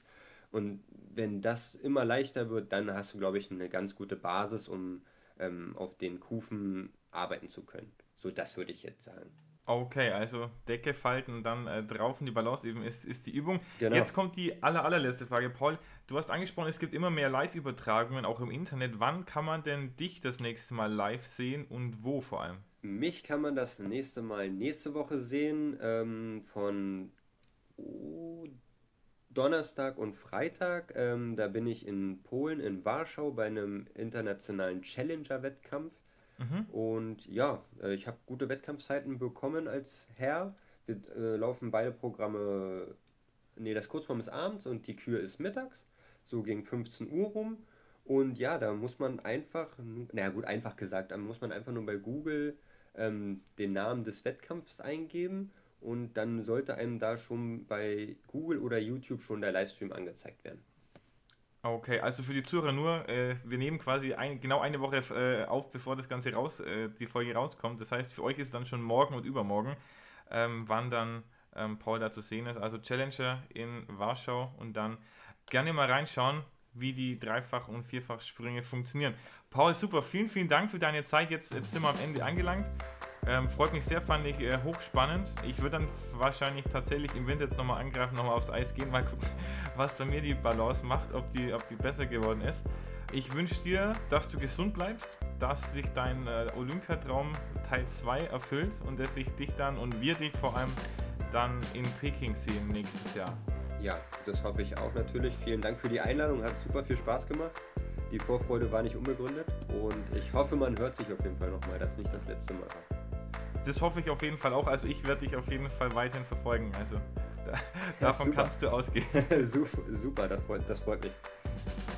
Und wenn das immer leichter wird, dann hast du, glaube ich, eine ganz gute Basis, um ähm, auf den Kufen arbeiten zu können. So, das würde ich jetzt sagen. Okay, also Decke falten und dann äh, drauf in die Balance eben ist, ist die Übung. Genau. Jetzt kommt die aller, allerletzte Frage. Paul, du hast angesprochen, es gibt immer mehr Live-Übertragungen, auch im Internet. Wann kann man denn dich das nächste Mal live sehen und wo vor allem? Mich kann man das nächste Mal nächste Woche sehen, ähm, von oh, Donnerstag und Freitag. Ähm, da bin ich in Polen, in Warschau, bei einem internationalen Challenger-Wettkampf. Mhm. Und ja, äh, ich habe gute Wettkampfzeiten bekommen als Herr. Wir äh, laufen beide Programme, nee, das Kurzform ist abends und die Kür ist mittags, so gegen 15 Uhr rum. Und ja, da muss man einfach, naja gut, einfach gesagt, da muss man einfach nur bei Google ähm, den Namen des Wettkampfs eingeben und dann sollte einem da schon bei Google oder YouTube schon der Livestream angezeigt werden. Okay, also für die Zuhörer nur, äh, wir nehmen quasi ein, genau eine Woche äh, auf, bevor das Ganze raus, äh, die Folge rauskommt. Das heißt, für euch ist dann schon morgen und übermorgen, ähm, wann dann ähm, Paul da zu sehen ist. Also Challenger in Warschau und dann gerne mal reinschauen, wie die Dreifach- und Vierfach-Sprünge funktionieren. Paul, super, vielen, vielen Dank für deine Zeit. Jetzt, jetzt sind wir am Ende angelangt. Ähm, freut mich sehr, fand ich äh, hochspannend. Ich würde dann wahrscheinlich tatsächlich im Winter jetzt nochmal angreifen, nochmal aufs Eis gehen, mal gucken, was bei mir die Balance macht, ob die, ob die besser geworden ist. Ich wünsche dir, dass du gesund bleibst, dass sich dein äh, Olympiatraum Teil 2 erfüllt und dass ich dich dann und wir dich vor allem dann in Peking sehen nächstes Jahr. Ja, das hoffe ich auch natürlich. Vielen Dank für die Einladung, hat super viel Spaß gemacht. Die Vorfreude war nicht unbegründet und ich hoffe, man hört sich auf jeden Fall nochmal, dass nicht das letzte Mal. Das hoffe ich auf jeden Fall auch. Also ich werde dich auf jeden Fall weiterhin verfolgen. Also da, davon super. kannst du ausgehen. super, das freut, das freut mich.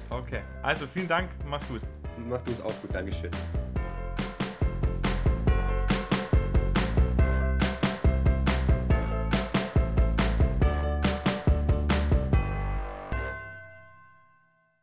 Okay, also vielen Dank, mach's gut. Mach du es auch gut, Dankeschön.